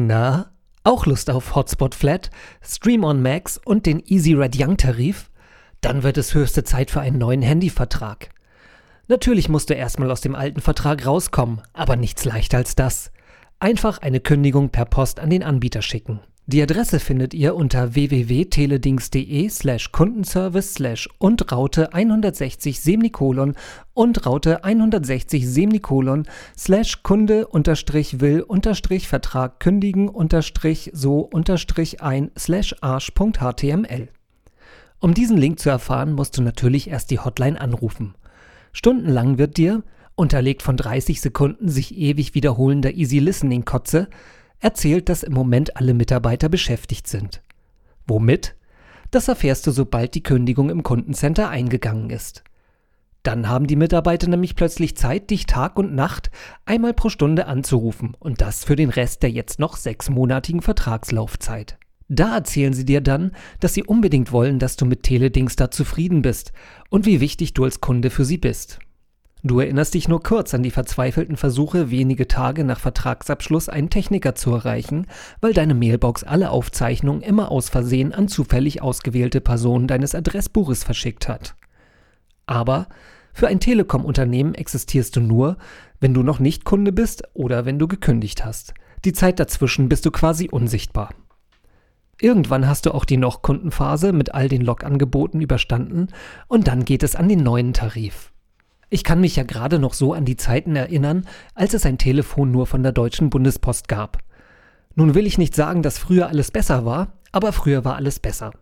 Na, auch Lust auf Hotspot Flat, Stream on Max und den Easy Red Young Tarif? Dann wird es höchste Zeit für einen neuen Handyvertrag. Natürlich musst du erstmal aus dem alten Vertrag rauskommen, aber nichts leichter als das. Einfach eine Kündigung per Post an den Anbieter schicken. Die Adresse findet ihr unter www.teledings.de slash Kundenservice slash und Raute 160 Semikolon und Raute 160 Semikolon slash Kunde unterstrich will unterstrich Vertrag kündigen unterstrich so unterstrich ein slash arsch.html. Um diesen Link zu erfahren, musst du natürlich erst die Hotline anrufen. Stundenlang wird dir, unterlegt von 30 Sekunden sich ewig wiederholender Easy Listening Kotze, erzählt, dass im Moment alle Mitarbeiter beschäftigt sind. Womit? Das erfährst du, sobald die Kündigung im Kundencenter eingegangen ist. Dann haben die Mitarbeiter nämlich plötzlich Zeit, dich Tag und Nacht einmal pro Stunde anzurufen und das für den Rest der jetzt noch sechsmonatigen Vertragslaufzeit. Da erzählen sie dir dann, dass sie unbedingt wollen, dass du mit Teledings da zufrieden bist und wie wichtig du als Kunde für sie bist. Du erinnerst dich nur kurz an die verzweifelten Versuche, wenige Tage nach Vertragsabschluss einen Techniker zu erreichen, weil deine Mailbox alle Aufzeichnungen immer aus Versehen an zufällig ausgewählte Personen deines Adressbuches verschickt hat. Aber für ein Telekom-Unternehmen existierst du nur, wenn du noch nicht Kunde bist oder wenn du gekündigt hast. Die Zeit dazwischen bist du quasi unsichtbar. Irgendwann hast du auch die Noch-Kundenphase mit all den Log-Angeboten überstanden und dann geht es an den neuen Tarif. Ich kann mich ja gerade noch so an die Zeiten erinnern, als es ein Telefon nur von der Deutschen Bundespost gab. Nun will ich nicht sagen, dass früher alles besser war, aber früher war alles besser.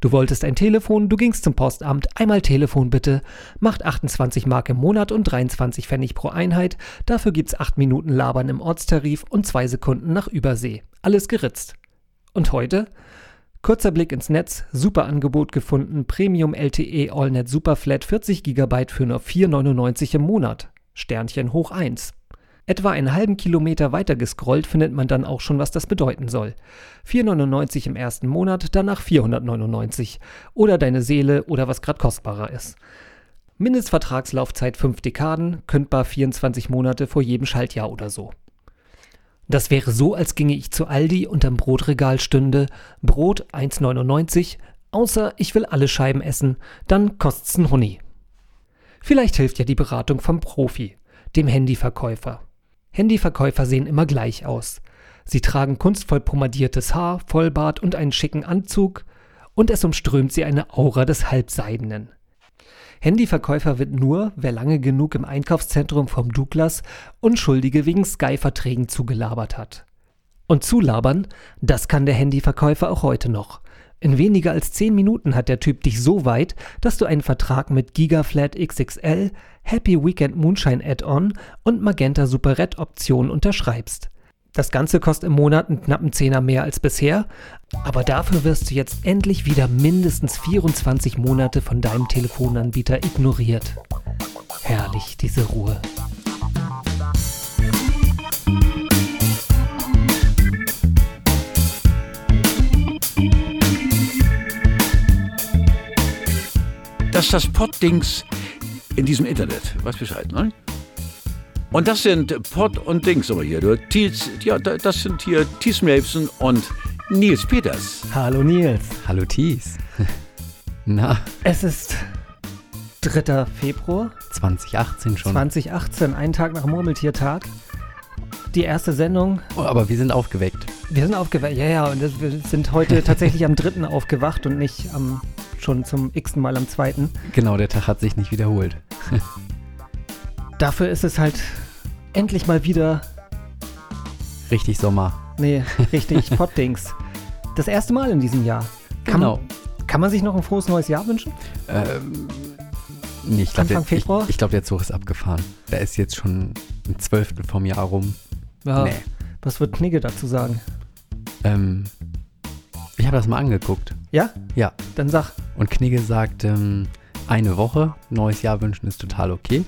Du wolltest ein Telefon, du gingst zum Postamt, einmal Telefon bitte, macht 28 Mark im Monat und 23 Pfennig pro Einheit, dafür gibt's 8 Minuten Labern im Ortstarif und 2 Sekunden nach Übersee. Alles geritzt. Und heute? Kurzer Blick ins Netz, super Angebot gefunden, Premium LTE AllNet Superflat 40 GB für nur 4,99 im Monat. Sternchen hoch 1. Etwa einen halben Kilometer weiter gescrollt findet man dann auch schon, was das bedeuten soll. 4,99 im ersten Monat, danach 499. Oder deine Seele oder was gerade kostbarer ist. Mindestvertragslaufzeit 5 Dekaden, kündbar 24 Monate vor jedem Schaltjahr oder so. Das wäre so, als ginge ich zu Aldi und am Brotregal stünde Brot 1,99, außer ich will alle Scheiben essen, dann kostet's n Huni. Vielleicht hilft ja die Beratung vom Profi, dem Handyverkäufer. Handyverkäufer sehen immer gleich aus. Sie tragen kunstvoll pomadiertes Haar, Vollbart und einen schicken Anzug, und es umströmt sie eine Aura des Halbseidenen. Handyverkäufer wird nur, wer lange genug im Einkaufszentrum vom Douglas Unschuldige wegen Sky-Verträgen zugelabert hat. Und zulabern, das kann der Handyverkäufer auch heute noch. In weniger als 10 Minuten hat der Typ dich so weit, dass du einen Vertrag mit Gigaflat XXL, Happy Weekend Moonshine Add-on und Magenta Super Red Option unterschreibst. Das Ganze kostet im Monat einen knappen Zehner mehr als bisher, aber dafür wirst du jetzt endlich wieder mindestens 24 Monate von deinem Telefonanbieter ignoriert. Herrlich, diese Ruhe. Das ist das Poddings in diesem Internet. Weißt Bescheid, ne? Und das sind Pod und Dings aber hier. Du, Thies, ja, das sind hier Thies Melfsen und Nils Peters. Hallo Nils. Hallo Thies. Na? Es ist 3. Februar. 2018 schon. 2018, ein Tag nach Murmeltiertag. Die erste Sendung. Oh, aber wir sind aufgeweckt. Wir sind aufgeweckt, ja, ja. Und wir sind heute tatsächlich am 3. aufgewacht und nicht am, schon zum x-ten Mal am 2. Genau, der Tag hat sich nicht wiederholt. Dafür ist es halt endlich mal wieder. Richtig Sommer. Nee, richtig Poddings. Das erste Mal in diesem Jahr. Kann, genau. Kann man sich noch ein frohes neues Jahr wünschen? Ähm, nee, ich glaube, der, ich, ich glaub, der Zug ist abgefahren. Da ist jetzt schon ein Zwölftel vom Jahr rum. Ja. Nee. Was wird Knigge dazu sagen? Ähm, ich habe das mal angeguckt. Ja? Ja. Dann sag. Und Knigge sagt, ähm, eine Woche neues Jahr wünschen ist total okay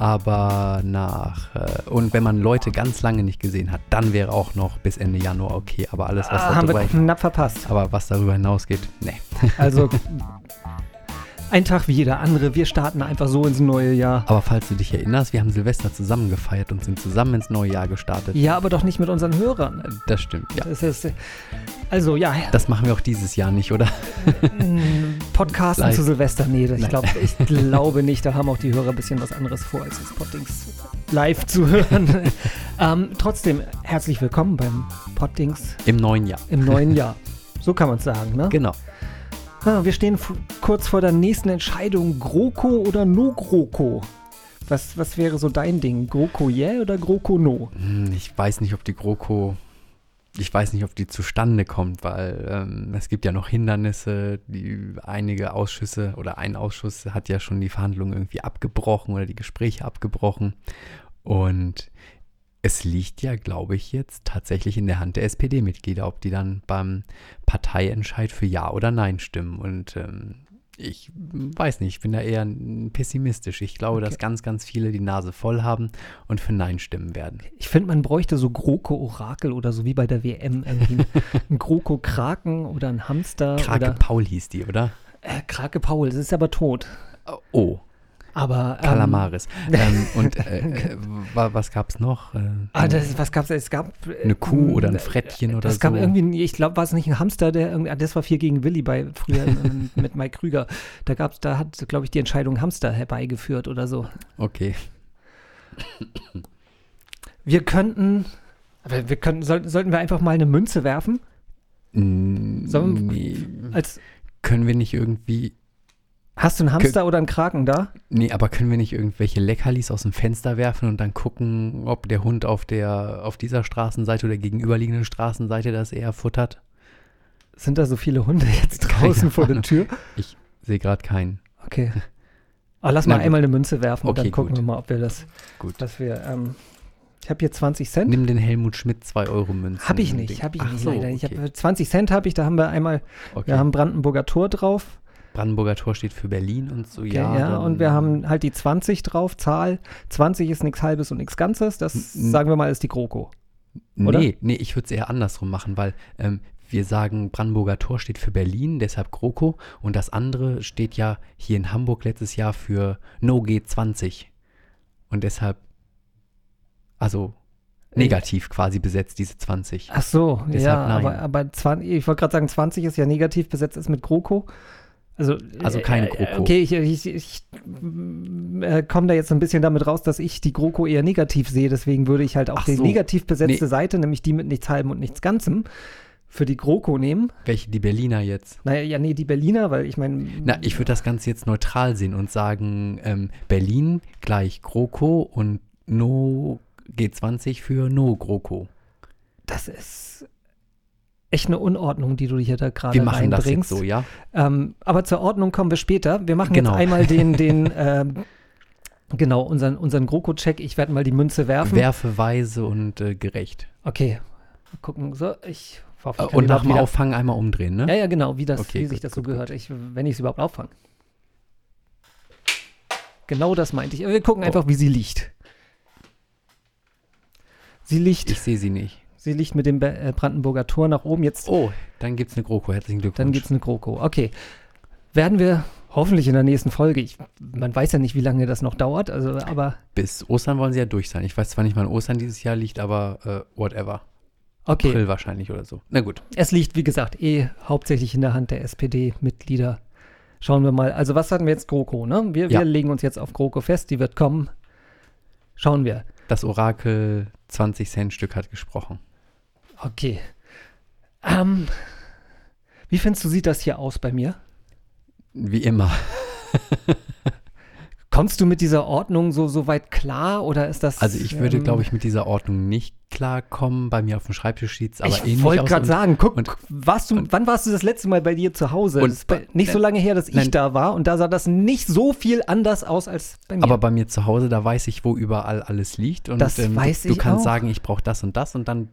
aber nach äh, und wenn man Leute ganz lange nicht gesehen hat, dann wäre auch noch bis Ende Januar okay. Aber alles, was ah, haben wir knapp verpasst. Aber was darüber hinausgeht, nee. Also Ein Tag wie jeder andere. Wir starten einfach so ins neue Jahr. Aber falls du dich erinnerst, wir haben Silvester zusammen gefeiert und sind zusammen ins neue Jahr gestartet. Ja, aber doch nicht mit unseren Hörern. Das stimmt, ja. Das ist, also ja, Das machen wir auch dieses Jahr nicht, oder? Podcasten Live. zu Silvester, nee, ich, glaub, ich glaube nicht. Da haben auch die Hörer ein bisschen was anderes vor, als das Poddings live zu hören. ähm, trotzdem, herzlich willkommen beim Poddings Im neuen Jahr. im neuen Jahr. So kann man es sagen, ne? Genau. Ah, wir stehen kurz vor der nächsten Entscheidung, GroKo oder No GroKo. Was, was wäre so dein Ding? GroKo yeah oder GroKo no? Hm, Ich weiß nicht, ob die GroKo, ich weiß nicht, ob die zustande kommt, weil ähm, es gibt ja noch Hindernisse. Die, einige Ausschüsse oder ein Ausschuss hat ja schon die Verhandlungen irgendwie abgebrochen oder die Gespräche abgebrochen. Und es liegt ja, glaube ich, jetzt tatsächlich in der Hand der SPD-Mitglieder, ob die dann beim Parteientscheid für Ja oder Nein stimmen. Und ähm, ich weiß nicht, ich bin da eher pessimistisch. Ich glaube, dass Okay. ganz, ganz viele die Nase voll haben und für Nein stimmen werden. Ich finde, man bräuchte so GroKo-Orakel oder so wie bei der WM irgendwie. ein GroKo-Kraken oder ein Hamster Krake oder Paul hieß die, oder? äh, Krake Paul, das ist aber tot. Oh, Aber ähm, Kalamaris. ähm, und äh, äh, wa- was gab's noch? Äh, Ah, das, was gab's? Es gab äh, Eine Kuh oder ein äh, Frettchen oder Es gab so. irgendwie, ich glaube, war es nicht ein Hamster, der irgendwie, ah, das war vier gegen Willi bei früher in- mit Mike Krüger. Da gab's, da hat, glaube ich, die Entscheidung Hamster herbeigeführt oder so. okay. Wir könnten, wir könnten, sollten, sollten wir einfach mal eine Münze werfen? Mm, Sollen- nee. Als, Können wir nicht irgendwie. Hast du einen Hamster oder einen Kraken da? Nee, aber können wir nicht irgendwelche Leckerlis aus dem Fenster werfen und dann gucken, ob der Hund auf der auf dieser Straßenseite oder gegenüberliegenden Straßenseite das eher futtert? Sind da so viele Hunde jetzt Keine draußen vor der Ahnung. Tür? Ich sehe gerade keinen. Okay. Aber lass Na mal einmal eine Münze werfen und Okay, dann gucken gut. wir mal, ob wir das, Gut. dass wir, ähm, ich habe hier 20 Cent. Nimm den Helmut Schmidt 2 Euro Münzen. Habe ich nicht, habe ich Ach nicht so, leider. Ich okay. hab, 20 Cent habe ich, da haben wir einmal, okay. wir haben Brandenburger Tor drauf. Brandenburger Tor steht für Berlin und so, Okay, ja. ja, und wir haben halt die 20 drauf, Zahl. 20 ist nichts Halbes und nichts Ganzes. Das, sagen wir mal, ist die GroKo. oder? Nee, nee, ich würde es eher andersrum machen, weil ähm, wir sagen, Brandenburger Tor steht für Berlin, deshalb GroKo. Und das andere steht ja hier in Hamburg letztes Jahr für No G20. Und deshalb, also negativ quasi besetzt, diese 20. Ach so, Deshalb ja, nein. aber, aber 20, ich wollte gerade sagen, 20 ist ja negativ besetzt ist mit GroKo. Also, Also keine äh, GroKo. Okay, ich, ich, ich äh, komme da jetzt ein bisschen damit raus, dass ich die GroKo eher negativ sehe. Deswegen würde ich halt auch Ach die so. negativ besetzte Nee. Seite, nämlich die mit nichts Halbem und nichts Ganzem, für die GroKo nehmen. Welche die Berliner jetzt? Naja, ja, nee, die Berliner, weil ich meine. Na, ich würde das Ganze jetzt neutral sehen und sagen, ähm, Berlin gleich GroKo und No G20 für No GroKo. Das ist echt eine Unordnung, die du hier da gerade Wir machen das jetzt reinbringst. so, ja? Ähm, aber zur Ordnung kommen wir später. Wir machen Genau. jetzt einmal den, den ähm, genau, unseren, unseren GroKo-Check. Ich werde mal die Münze werfen. Werfe weise und äh, gerecht. okay. Mal gucken. So, ich hoffe, Äh, ich kann Und nach dem Auffangen einmal umdrehen, ne? Ja, ja, genau, wie, das, Okay, wie sich gut, das so gut, gehört. Ich, wenn ich es überhaupt auffange. Genau das meinte ich. Wir gucken Oh. einfach, wie sie liegt. Sie liegt, Ich sehe sie nicht. Sie liegt mit dem äh, Brandenburger Tor nach oben. Jetzt Oh, dann gibt's eine GroKo. Herzlichen Glückwunsch. Dann gibt es eine GroKo. Okay. Werden wir hoffentlich in der nächsten Folge. Ich, man weiß ja nicht, wie lange das noch dauert, also, aber Bis Ostern wollen sie ja durch sein. Ich weiß zwar nicht, wann Ostern dieses Jahr liegt, aber äh, whatever. okay. April wahrscheinlich oder so. Na gut. Es liegt, wie gesagt, eh hauptsächlich in der Hand der SPD-Mitglieder. Schauen wir mal. Also, was hatten wir jetzt? GroKo, ne? Wir, Ja. wir legen uns jetzt auf GroKo fest. Die wird kommen. Schauen wir. Das Orakel 20 Cent Stück hat gesprochen. Okay. Ähm, wie findest du, sieht das hier aus bei mir? Wie immer. Kommst du mit dieser Ordnung so, so weit klar oder ist das. Also ich würde, ähm, glaube ich, mit dieser Ordnung nicht klarkommen. Bei mir auf dem Schreibtisch sieht es aber ich ähnlich wollte aus. gerade und- sagen, guck, und- warst du, wann warst du das letzte Mal bei dir zu Hause? Und bei, nicht so lange her, dass ich nein. da war und da sah das nicht so viel anders aus als bei mir. Aber bei mir zu Hause, da weiß ich, wo überall alles liegt. Und Das ähm, weiß du, du ich kannst auch. sagen, ich brauche das und das und dann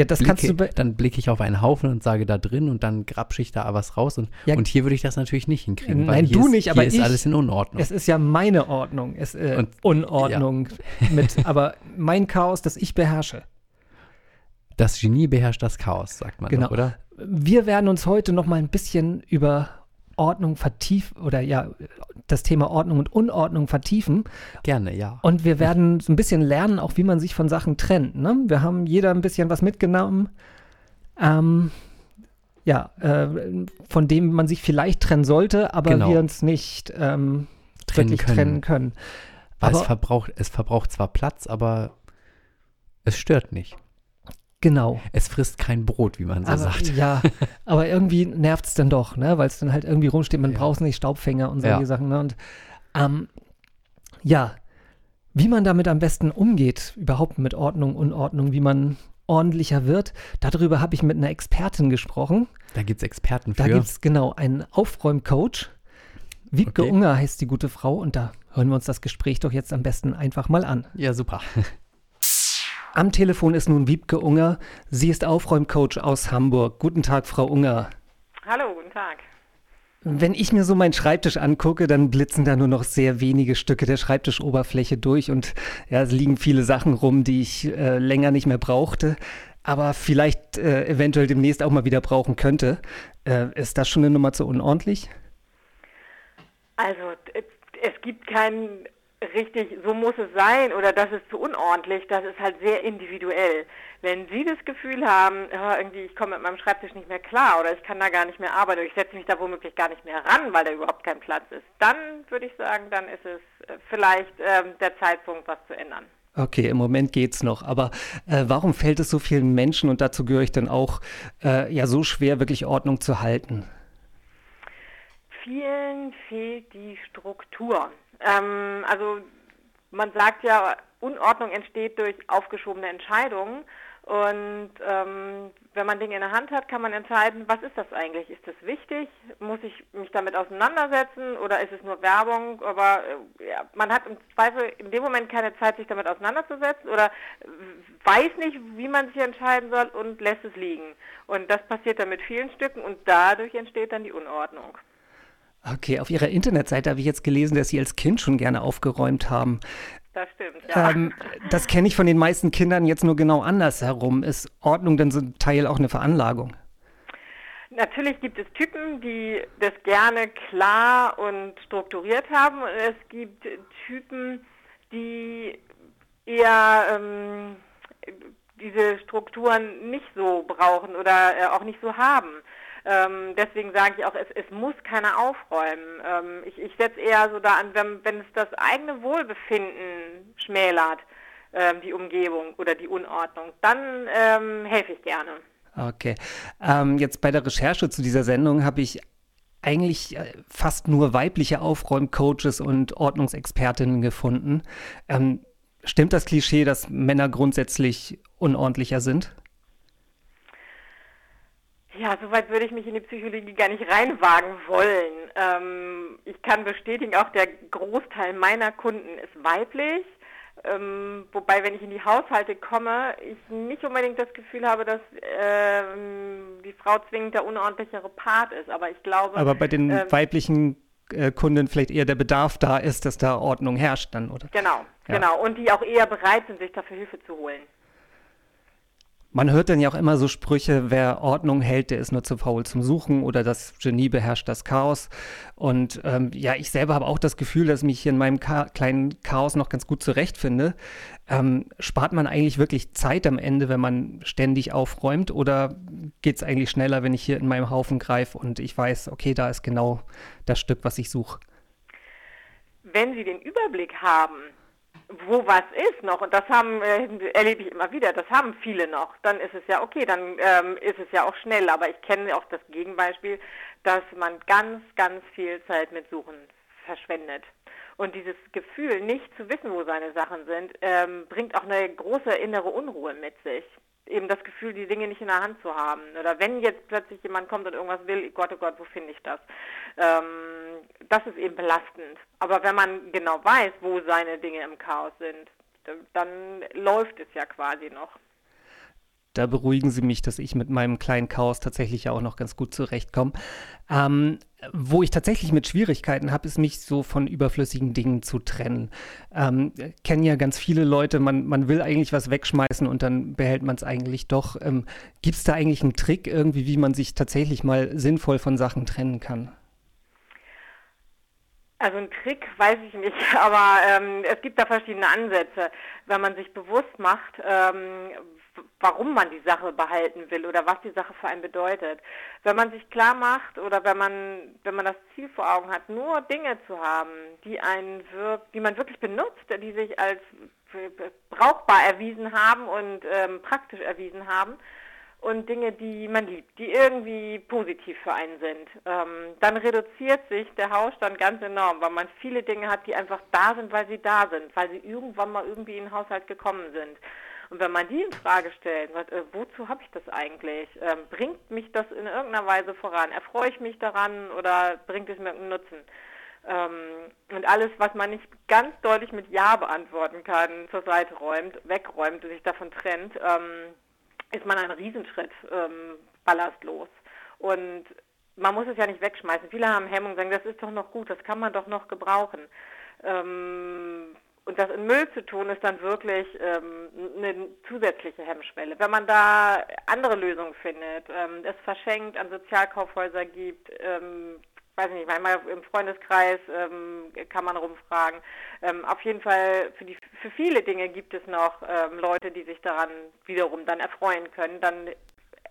ja, das kannst du blicke, dann blicke ich auf einen Haufen und sage da drin und dann grapsche ich da was raus. Und, Ja. und hier würde ich das natürlich nicht hinkriegen. Nein, du ist, nicht, aber hier ist ich- alles in Unordnung. Es ist ja meine Ordnung, es, äh, Und- Unordnung mit, aber mein Chaos, das ich beherrsche. Das Genie beherrscht das Chaos, sagt man Genau. doch, oder? Wir werden uns heute noch mal ein bisschen über Ordnung vertiefen oder ja, das Thema Ordnung und Unordnung vertiefen. Gerne, ja. Und wir werden so ein bisschen lernen, auch wie man sich von Sachen trennt. Ne? Wir haben jeder ein bisschen was mitgenommen. Ähm, ja, äh, von dem man sich vielleicht trennen sollte, aber Genau. wir uns nicht ähm, Trennen wirklich können. trennen können. Weil es Aber verbraucht, es verbraucht zwar Platz, aber es stört nicht. Genau. Es frisst kein Brot, wie man so aber, sagt. Ja, aber irgendwie nervt es dann doch, ne? weil es dann halt irgendwie rumsteht, man Ja. braucht nicht Staubfänger und solche Ja. Sachen. Ne? Und ähm, ja, wie man damit am besten umgeht, überhaupt mit Ordnung, Unordnung, wie man ordentlicher wird, darüber habe ich mit einer Expertin gesprochen. Da gibt es Experten für. Da gibt es genau einen Aufräumcoach. Wiebke Okay. Unger heißt die gute Frau und da hören wir uns das Gespräch doch jetzt am besten einfach mal an. ja, super. Am Telefon ist nun Wiebke Unger. Sie ist Aufräumcoach aus Hamburg. Guten Tag, Frau Unger. Hallo, guten Tag. Wenn ich mir so meinen Schreibtisch angucke, dann blitzen da nur noch sehr wenige Stücke der Schreibtischoberfläche durch und ja, es liegen viele Sachen rum, die ich äh, länger nicht mehr brauchte, aber vielleicht äh, eventuell demnächst auch mal wieder brauchen könnte. Äh, ist das schon eine Nummer zu unordentlich? Also d- es gibt kein richtig, so muss es sein oder das ist zu unordentlich, das ist halt sehr individuell. Wenn Sie das Gefühl haben, ja, irgendwie ich komme mit meinem Schreibtisch nicht mehr klar oder ich kann da gar nicht mehr arbeiten oder ich setze mich da womöglich gar nicht mehr ran, weil da überhaupt kein Platz ist, dann würde ich sagen, dann ist es äh, vielleicht ähm, der Zeitpunkt, was zu ändern. Okay, im Moment geht's noch, aber äh, warum fällt es so vielen Menschen und dazu gehöre ich dann auch äh, ja so schwer, wirklich Ordnung zu halten? Vielen fehlt die Struktur. Ähm, also man sagt ja, Unordnung entsteht durch aufgeschobene Entscheidungen. Und ähm, wenn man Dinge in der Hand hat, kann man entscheiden, was ist das eigentlich? Ist das wichtig? Muss ich mich damit auseinandersetzen oder ist es nur Werbung? Aber äh, ja, man hat im Zweifel in dem Moment keine Zeit, sich damit auseinanderzusetzen oder weiß nicht, wie man sich entscheiden soll und lässt es liegen. Und das passiert dann mit vielen Stücken und dadurch entsteht dann die Unordnung. Okay, auf Ihrer Internetseite habe ich jetzt gelesen, dass Sie als Kind schon gerne aufgeräumt haben. Das stimmt, ja. Ähm, das kenne ich von den meisten Kindern jetzt nur genau andersherum. Ist Ordnung denn zum Teil auch eine Veranlagung? Natürlich gibt es Typen, die das gerne klar und strukturiert haben. Und es gibt Typen, die eher ähm, diese Strukturen nicht so brauchen oder äh, auch nicht so haben. Ähm, deswegen sage ich auch, es, es muss keiner aufräumen. Ähm, ich ich setze eher so da an, wenn, wenn es das eigene Wohlbefinden schmälert, ähm, die Umgebung oder die Unordnung, dann ähm, helfe ich gerne. Okay. Ähm, jetzt bei der Recherche zu dieser Sendung habe ich eigentlich äh, fast nur weibliche Aufräumcoaches und Ordnungsexpertinnen gefunden. Ähm, stimmt das Klischee, dass Männer grundsätzlich unordentlicher sind? Ja, soweit würde ich mich in die Psychologie gar nicht reinwagen wollen. Ähm, ich kann bestätigen, auch der Großteil meiner Kunden ist weiblich. Ähm, wobei, wenn ich in die Haushalte komme, ich nicht unbedingt das Gefühl habe, dass ähm, die Frau zwingend der unordentlichere Part ist. Aber ich glaube. Aber bei den ähm, weiblichen äh, Kunden vielleicht eher der Bedarf da ist, dass da Ordnung herrscht dann, oder? Genau, Ja. genau. Und die auch eher bereit sind, sich dafür Hilfe zu holen. Man hört dann ja auch immer so Sprüche, wer Ordnung hält, der ist nur zu faul zum Suchen oder das Genie beherrscht das Chaos. Und ähm, ja, ich selber habe auch das Gefühl, dass ich mich hier in meinem Cha kleinen Chaos noch ganz gut zurechtfinde. Ähm, spart man eigentlich wirklich Zeit am Ende, wenn man ständig aufräumt oder geht es eigentlich schneller, wenn ich hier in meinem Haufen greife und ich weiß, okay, da ist genau das Stück, was ich suche? wenn Sie den Überblick haben, wo was ist noch, und das haben, äh, erlebe ich immer wieder, das haben viele noch, dann ist es ja okay, dann ähm, ist es ja auch schnell. Aber ich kenne auch das Gegenbeispiel, dass man ganz, ganz viel Zeit mit Suchen verschwendet. Und dieses Gefühl, nicht zu wissen, wo seine Sachen sind, ähm, bringt auch eine große innere Unruhe mit sich. Eben das Gefühl, die Dinge nicht in der Hand zu haben. Oder wenn jetzt plötzlich jemand kommt und irgendwas will, Gott, oh Gott, wo finde ich das? Ähm, das ist eben belastend. Aber wenn man genau weiß, wo seine Dinge im Chaos sind, dann läuft es ja quasi noch. Da beruhigen Sie mich, dass ich mit meinem kleinen Chaos tatsächlich ja auch noch ganz gut zurechtkomme. Ähm, wo ich tatsächlich mit Schwierigkeiten habe, ist mich so von überflüssigen Dingen zu trennen. Ähm, kennen ja ganz viele Leute, man, man will eigentlich was wegschmeißen und dann behält man es eigentlich doch. Ähm, Gibt es da eigentlich einen Trick irgendwie, wie man sich tatsächlich mal sinnvoll von Sachen trennen kann? Also ein Trick weiß ich nicht, aber ähm, es gibt da verschiedene Ansätze. Wenn man sich bewusst macht, ähm, warum man die Sache behalten will oder was die Sache für einen bedeutet. Wenn man sich klar macht oder wenn man, wenn man das Ziel vor Augen hat, nur Dinge zu haben, die einen wirkt, die man wirklich benutzt, die sich als brauchbar erwiesen haben und ähm, praktisch erwiesen haben, und Dinge, die man liebt, die irgendwie positiv für einen sind. Ähm, dann reduziert sich der Hausstand ganz enorm, weil man viele Dinge hat, die einfach da sind, weil sie da sind, weil sie irgendwann mal irgendwie in den Haushalt gekommen sind. Und wenn man die in Frage stellt, was, äh, wozu habe ich das eigentlich? Ähm, bringt mich das in irgendeiner Weise voran? Erfreue ich mich daran oder bringt es mir einen Nutzen? Ähm, und alles, was man nicht ganz deutlich mit Ja beantworten kann, zur Seite räumt, wegräumt und sich davon trennt, ähm, ist man einen Riesenschritt ähm, ballastlos. Und man muss es ja nicht wegschmeißen. Viele haben Hemmung sagen, das ist doch noch gut, das kann man doch noch gebrauchen. Ähm, und das in Müll zu tun, ist dann wirklich ähm, eine zusätzliche Hemmschwelle. Wenn man da andere Lösungen findet, ähm, es verschenkt, an Sozialkaufhäuser gibt, ähm, weiß nicht, manchmal im Freundeskreis ähm, kann man rumfragen. Ähm, auf jeden Fall für, die, für viele Dinge gibt es noch ähm, Leute, die sich daran wiederum dann erfreuen können. Dann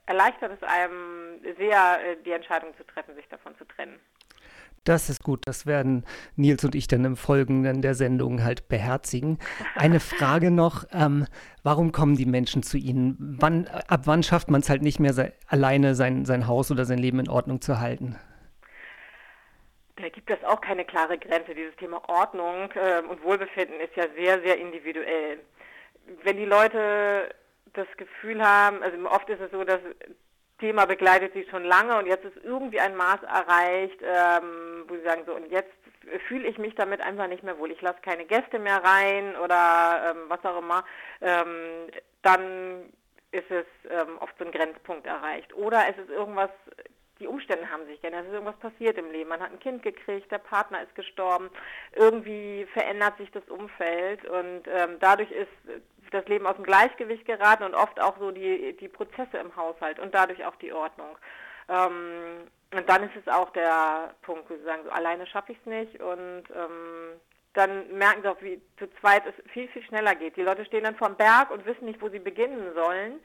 erleichtert es einem sehr, äh, die Entscheidung zu treffen, sich davon zu trennen. Das ist gut. Das werden Nils und ich dann im Folgenden der Sendung halt beherzigen. Eine Frage noch: ähm, Warum kommen die Menschen zu Ihnen? Wann, ab wann schafft man es halt nicht mehr, se alleine sein, sein Haus oder sein Leben in Ordnung zu halten? Da gibt es auch keine klare Grenze. Dieses Thema Ordnung äh, und Wohlbefinden ist ja sehr, sehr individuell. Wenn die Leute das Gefühl haben, also oft ist es so, das Thema begleitet sie schon lange und jetzt ist irgendwie ein Maß erreicht, ähm, wo sie sagen, so und jetzt fühle ich mich damit einfach nicht mehr wohl. Ich lasse keine Gäste mehr rein oder ähm, was auch immer. Ähm, dann ist es ähm, oft so ein Grenzpunkt erreicht. Oder es ist irgendwas die Umstände haben sich geändert, es ist irgendwas passiert im Leben. Man hat ein Kind gekriegt, der Partner ist gestorben, irgendwie verändert sich das Umfeld und ähm, dadurch ist das Leben aus dem Gleichgewicht geraten und oft auch so die, die Prozesse im Haushalt und dadurch auch die Ordnung. Ähm, und dann ist es auch der Punkt, wo sie sagen, so alleine schaffe ich es nicht und ähm, dann merken sie auch, wie zu zweit es viel, viel schneller geht. Die Leute stehen dann vorm Berg und wissen nicht, wo sie beginnen sollen.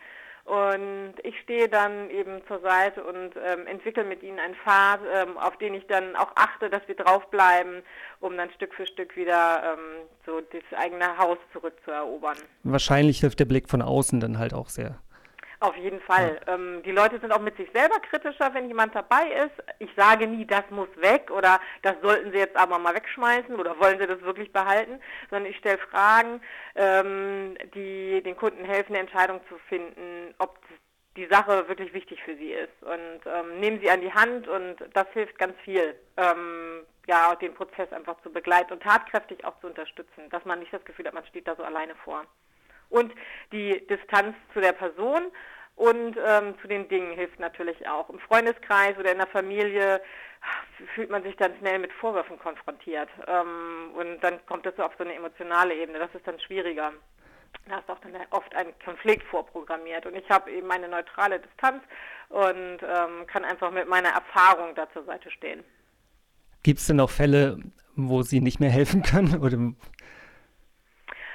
Und ich stehe dann eben zur Seite und ähm, entwickle mit ihnen einen Pfad, ähm, auf den ich dann auch achte, dass wir draufbleiben, um dann Stück für Stück wieder ähm, so das eigene Haus zurückzuerobern. Wahrscheinlich hilft der Blick von außen dann halt auch sehr. Auf jeden Fall. Ja. Ähm, die Leute sind auch mit sich selber kritischer, wenn jemand dabei ist. Ich sage nie, das muss weg oder das sollten sie jetzt aber mal wegschmeißen oder wollen sie das wirklich behalten, sondern ich stelle Fragen, ähm, die den Kunden helfen, eine Entscheidung zu finden, ob die Sache wirklich wichtig für sie ist. Und ähm, nehmen sie an die Hand und das hilft ganz viel, ähm, ja, den Prozess einfach zu begleiten und tatkräftig auch zu unterstützen, dass man nicht das Gefühl hat, man steht da so alleine vor. Und die Distanz zu der Person und ähm, zu den Dingen hilft natürlich auch. Im Freundeskreis oder in der Familie fühlt man sich dann schnell mit Vorwürfen konfrontiert. Ähm, und dann kommt es auf so eine emotionale Ebene. Das ist dann schwieriger. Da ist auch dann oft ein Konflikt vorprogrammiert. Und ich habe eben eine neutrale Distanz und ähm, kann einfach mit meiner Erfahrung da zur Seite stehen. Gibt es denn auch Fälle, wo Sie nicht mehr helfen können? Oder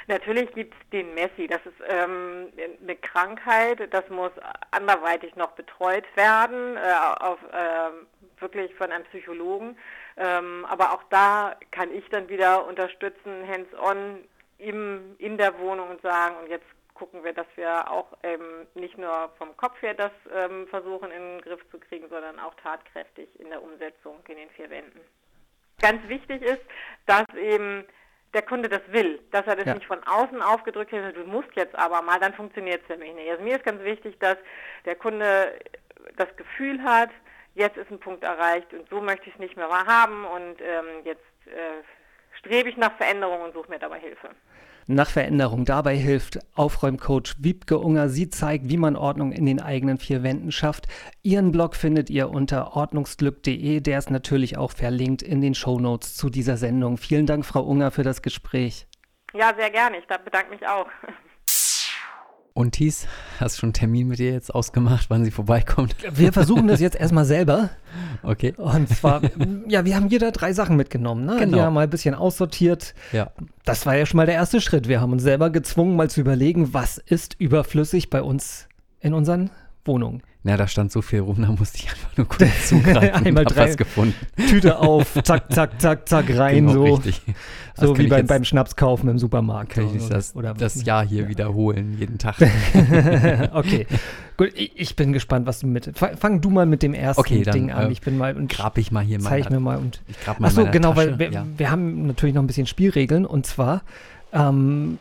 Natürlich gibt es den Messi. Das ist ähm, eine Krankheit, das muss anderweitig noch betreut werden, äh, auf, äh, wirklich von einem Psychologen. Ähm, aber auch da kann ich dann wieder unterstützen, hands-on in der Wohnung und sagen, und jetzt gucken wir, dass wir auch ähm, nicht nur vom Kopf her das ähm, versuchen in den Griff zu kriegen, sondern auch tatkräftig in der Umsetzung in den vier Wänden. Ganz wichtig ist, dass eben der Kunde das will, dass er das ja. nicht von außen aufgedrückt hat, du musst jetzt aber mal, dann funktioniert es nämlich nicht. Also mir ist ganz wichtig, dass der Kunde das Gefühl hat, jetzt ist ein Punkt erreicht und so möchte ich es nicht mehr haben und ähm, jetzt äh, strebe ich nach Veränderung und suche mir dabei Hilfe nach Veränderung. Dabei hilft Aufräumcoach Wiebke Unger. Sie zeigt, wie man Ordnung in den eigenen vier Wänden schafft. Ihren Blog findet ihr unter ordnungsglück.de. Der ist natürlich auch verlinkt in den Shownotes zu dieser Sendung. Vielen Dank, Frau Unger, für das Gespräch. Ja, sehr gerne. Ich bedanke mich auch. Und Thies, hast du schon einen Termin mit ihr jetzt ausgemacht, wann sie vorbeikommt? Wir versuchen das jetzt erstmal selber. Okay. Und zwar, ja, wir haben jeder drei Sachen mitgenommen, ne? Genau. Die haben mal ein bisschen aussortiert. Ja. Das war ja schon mal der erste Schritt. Wir haben uns selber gezwungen, mal zu überlegen, was ist überflüssig bei uns in unseren Wohnungen. Na, da stand so viel rum, da musste ich einfach nur kurz zugreifen Einmal drei- was gefunden. Tüte auf, zack, zack, zack, zack, rein, Genau, so. richtig. Das So wie beim, beim Schnapskaufen im Supermarkt. Kann ich so, das, oder, das Jahr hier wiederholen, jeden Tag. okay, gut, ich, ich bin gespannt, was du mit. Fang, du mal mit dem ersten Okay, dann, Ding an. äh, ich bin mal und Grab ich mal hier in zeig mir mal und. ich grab mal Ach in so, meiner genau, Tasche. weil wir, ja. wir haben natürlich noch ein bisschen Spielregeln und zwar ähm,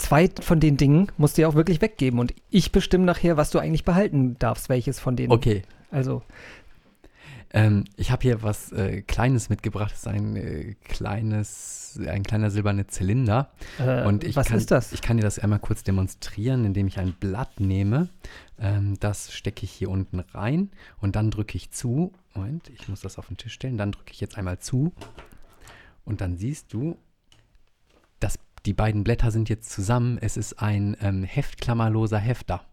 zwei von den Dingen musst du ja auch wirklich weggeben und ich bestimme nachher, was du eigentlich behalten darfst, welches von denen. Okay, Also, ähm, ich habe hier was äh, Kleines mitgebracht. Das ist ein äh, kleines, ein kleiner silberner Zylinder. äh, Und ich was kann, ist das? Ich kann dir das einmal kurz demonstrieren, indem ich ein Blatt nehme. Ähm, das stecke ich hier unten rein und dann drücke ich zu. Moment, ich muss das auf den Tisch stellen. Dann drücke ich jetzt einmal zu. Und dann siehst du, die beiden Blätter sind jetzt zusammen. Es ist ein ähm, heftklammerloser Hefter.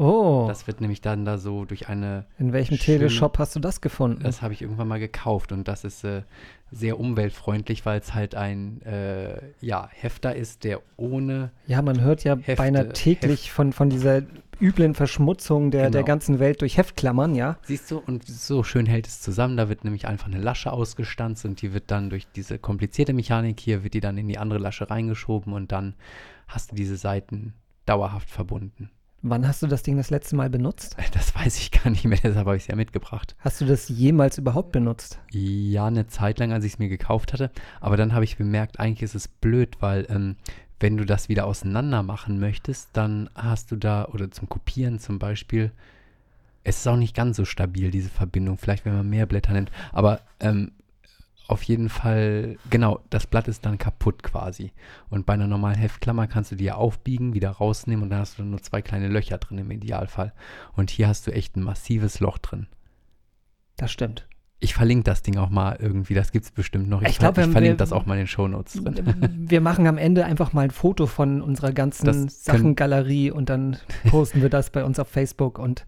Oh, Das wird nämlich dann da so durch eine in welchem schöne- Teleshop hast du das gefunden? das habe ich irgendwann mal gekauft und das ist äh, sehr umweltfreundlich, weil es halt ein äh, ja, Hefter ist, der ohne ja, man hört ja Hefte, beinahe täglich von, von dieser üblen Verschmutzung der, der Genau. ganzen Welt durch Heftklammern, ja. Siehst du, und so schön hält es zusammen. Da wird nämlich einfach eine Lasche ausgestanzt und die wird dann durch diese komplizierte Mechanik hier, wird die dann in die andere Lasche reingeschoben und dann hast du diese Seiten dauerhaft verbunden. Wann hast du das Ding das letzte Mal benutzt? Das weiß ich gar nicht mehr, deshalb habe ich es ja mitgebracht. Hast du das jemals überhaupt benutzt? Ja, eine Zeit lang, als ich es mir gekauft hatte. Aber dann habe ich bemerkt, eigentlich ist es blöd, weil ähm, wenn du das wieder auseinander machen möchtest, dann hast du da, oder zum Kopieren zum Beispiel, es ist auch nicht ganz so stabil, diese Verbindung. Vielleicht, wenn man mehr Blätter nimmt. Aber ähm, auf jeden Fall, genau, das Blatt ist dann kaputt quasi. Und bei einer normalen Heftklammer kannst du die ja aufbiegen, wieder rausnehmen und dann hast du nur zwei kleine Löcher drin im Idealfall. Und hier hast du echt ein massives Loch drin. Das stimmt. Ich verlinke das Ding auch mal irgendwie, das gibt es bestimmt noch. Ich Ich, glaub, ver- ich verlinke wir- das auch mal in den Shownotes drin. Wir machen am Ende einfach mal ein Foto von unserer ganzen Sachengalerie und dann posten wir das bei uns auf Facebook und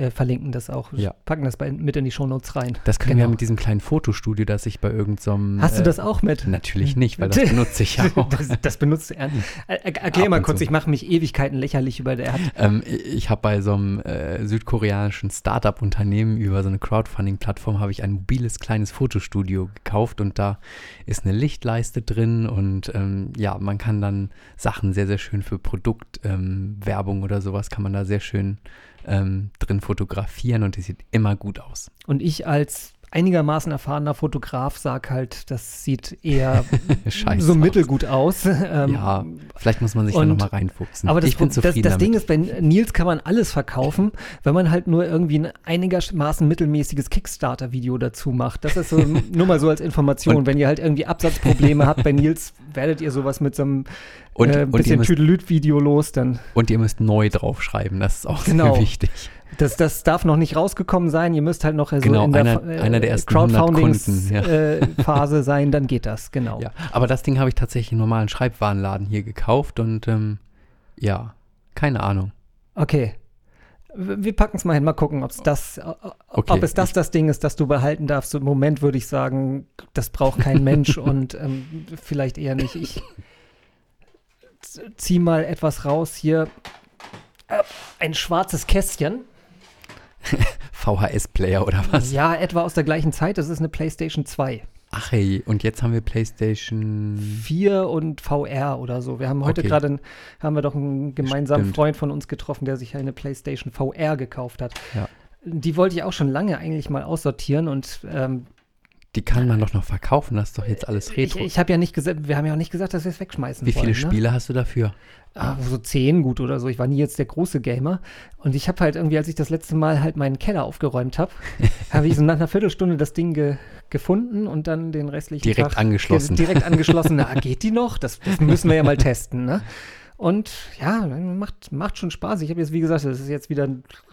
äh, verlinken das auch. Ja. Packen das bei, mit in die Shownotes rein. Das können wir Genau. mit diesem kleinen Fotostudio, das ich bei irgendeinem. Hast du äh, das auch mit? Natürlich nicht, weil das benutze ich ja auch. Das, das benutzt er. Äh, äh, erklär mal kurz, zu. ich mache mich Ewigkeiten lächerlich über der. Hat, Ähm, ich habe bei so einem äh, südkoreanischen Startup-Unternehmen über so eine Crowdfunding-Plattform habe ich ein mobiles kleines Fotostudio gekauft und da ist eine Lichtleiste drin und ähm, ja, man kann dann Sachen sehr, sehr schön für Produktwerbung ähm, Werbung oder sowas kann man da sehr schön ähm, drin fotografieren und die sieht immer gut aus. und ich als einigermaßen erfahrener Fotograf sag halt, das sieht eher so mittelgut aus. Ähm, Ja, vielleicht muss man sich da und- nochmal reinfuchsen. Aber das, ich bin das, zufrieden das damit. Ding ist, bei Nils kann man alles verkaufen, wenn man halt nur irgendwie ein einigermaßen mittelmäßiges Kickstarter-Video dazu macht. Das ist so nur mal so als Information. Und- wenn ihr halt irgendwie Absatzprobleme habt bei Nils, werdet ihr sowas mit so einem Und- äh, bisschen Tüdelüt-Video los, dann Und ihr müsst neu draufschreiben, das ist auch Genau. sehr wichtig. Das, das darf noch nicht rausgekommen sein. Ihr müsst halt noch äh, so Genau, in der einer- äh, einer der ersten 100 Kunden, ja. Crowdfundings-Phase sein, dann geht das, genau. Ja, aber das Ding habe ich tatsächlich im normalen Schreibwarenladen hier gekauft und ähm, ja, keine Ahnung. Okay. Wir packen es mal hin, mal gucken, ob's das, Okay, ob es das das Ding ist, das du behalten darfst. Im Moment würde ich sagen, das braucht kein Mensch und ähm, vielleicht eher nicht. Ich zieh mal etwas raus hier. Äh, Ein schwarzes Kästchen. VHS-Player oder was? Ja, etwa aus der gleichen Zeit. Das ist eine PlayStation 2. Ach hey, und jetzt haben wir PlayStation. 4 und VR oder so. Wir haben heute Okay. gerade, einen- haben wir doch einen gemeinsamen Stimmt. Freund von uns getroffen, der sich eine PlayStation VR gekauft hat. Ja. Die wollte ich auch schon lange eigentlich mal aussortieren und ähm, Die kann man doch noch verkaufen, das ist doch jetzt alles ich, Retro. ich habe ja nicht gesagt, wir haben ja auch nicht gesagt, dass wir es wegschmeißen Wie viele wollen, Spiele hast du dafür? Ne? Ah, so zehn gut oder so. Ich war nie jetzt der große Gamer. Und ich habe halt irgendwie, als ich das letzte Mal halt meinen Keller aufgeräumt habe, habe ich so nach einer Viertelstunde das Ding ge gefunden und dann den restlichen Direkt Tag angeschlossen. Ge direkt angeschlossen. Na, geht die noch? Das, das müssen wir ja mal testen, ne? Und ja, macht, macht schon Spaß. Ich habe jetzt, wie gesagt, das ist jetzt wieder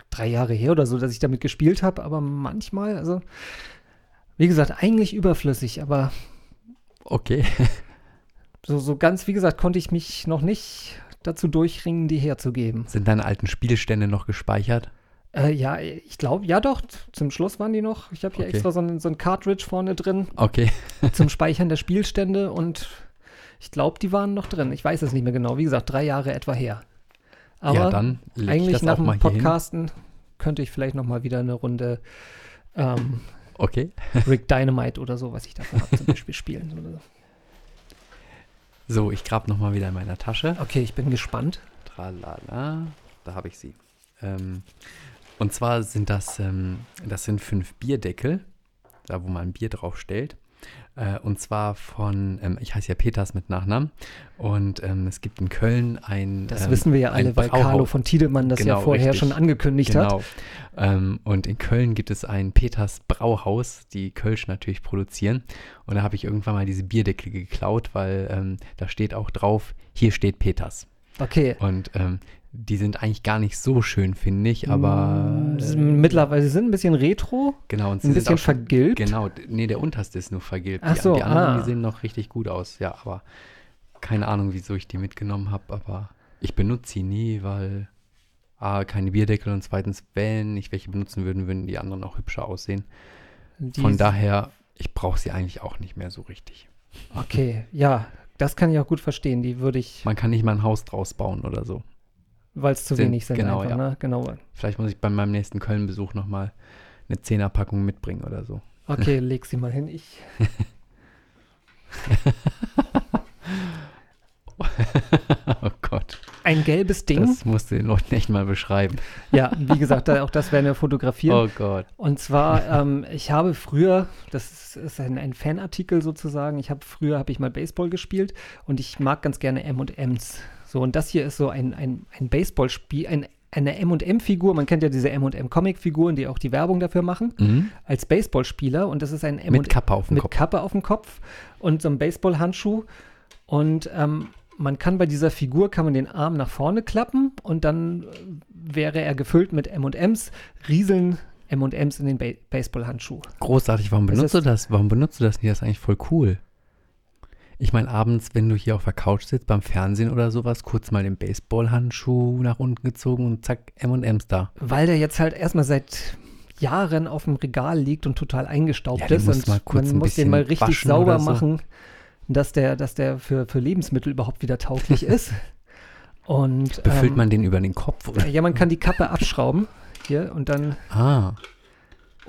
drei Jahre her oder so, dass ich damit gespielt habe, aber manchmal, also, wie gesagt, eigentlich überflüssig, aber Okay. so, so ganz, wie gesagt, konnte ich mich noch nicht dazu durchringen, die herzugeben. Sind deine alten Spielstände noch gespeichert? Äh, ja, ich glaube, ja doch, zum Schluss waren die noch. Ich habe hier Okay. extra so ein, so ein Cartridge vorne drin Okay. zum Speichern der Spielstände und ich glaube, die waren noch drin. Ich weiß es nicht mehr genau. Wie gesagt, drei Jahre etwa her. Aber ja, dann eigentlich das nach dem hier hin. Podcasten könnte ich vielleicht noch mal wieder eine Runde ähm, Okay. Rick Dynamite oder so, was ich dafür habe, zum Beispiel spielen. Oder so. So, ich grab noch mal wieder in meiner Tasche. Okay, ich bin gespannt. Tralala, da habe ich sie. Ähm, und zwar sind das, ähm, das sind fünf Bierdeckel, da wo man Bier drauf stellt. Äh, und zwar von, ähm, ich heiße ja Peters mit Nachnamen. Und ähm, es gibt in Köln ein. Das ähm, wissen wir ja alle, weil Brauhaus. Carlo von Tiedemann das ja Genau, vorher richtig. schon angekündigt hat. Genau. Ähm, und in Köln gibt es ein Peters Brauhaus, die Kölsch natürlich produzieren. Und da habe ich irgendwann mal diese Bierdeckel geklaut, weil ähm, da steht auch drauf, hier steht Peters. Okay. Und ähm, die sind eigentlich gar nicht so schön, finde ich, aber Mm, sie äh, sind Mittlerweile sie sind ein bisschen retro, genau, und sie ein sind bisschen auch schon, vergilbt. Genau, nee, der unterste ist nur vergilbt. Ach die, so, die anderen, ah. die sehen noch richtig gut aus, ja, aber keine Ahnung, wieso ich die mitgenommen habe, aber ich benutze sie nie, weil A, keine Bierdeckel und zweitens, wenn ich welche benutzen würden, würden die anderen auch hübscher aussehen. Die- Von daher, ich brauche sie eigentlich auch nicht mehr so richtig. Okay, ja, das kann ich auch gut verstehen. Die würde ich, Man kann nicht mal ein Haus draus bauen oder so. Weil es zu Sind- wenig sind genau, einfach, ja. ne? Genau. Vielleicht muss ich bei meinem nächsten Köln-Besuch nochmal eine Zehnerpackung mitbringen oder so. Okay, leg sie mal hin. Ich, oh Gott. ein gelbes Ding. Das musst du den Leuten echt mal beschreiben. ja, wie gesagt, auch das werden wir fotografieren. Oh Gott. Und zwar, ähm, ich habe früher, das ist, ist ein, ein Fanartikel sozusagen, ich habe früher, habe ich mal Baseball gespielt und ich mag ganz gerne M&Ms. So, und das hier ist so ein, ein, ein Baseballspiel, ein, eine M&M-Figur, man kennt ja diese M&M-Comic-Figuren, die auch die Werbung dafür machen, Mhm. als Baseballspieler und das ist ein M&M Mit Kappe auf dem mit Kopf. Kappe auf dem Kopf und so einem Baseballhandschuh. Und ähm, man kann bei dieser Figur, kann man den Arm nach vorne klappen und dann äh, wäre er gefüllt mit M&Ms, rieseln M&Ms in den ba Baseballhandschuh. Großartig. Warum Das benutzt du das? Warum benutzt du das nicht? Das ist eigentlich voll cool. Ich meine, abends, wenn du hier auf der Couch sitzt, beim Fernsehen oder sowas, kurz mal den Baseballhandschuh nach unten gezogen und zack, M&M's da. Weil der jetzt halt erstmal seit Jahren auf dem Regal liegt und total eingestaubt Ja, ist und man muss den mal richtig sauber so. machen, dass der, dass der für, für Lebensmittel überhaupt wieder tauglich ist. Und Befüllt ähm, man den über den Kopf? Oder? Ja, man kann die Kappe abschrauben hier und dann, Ah.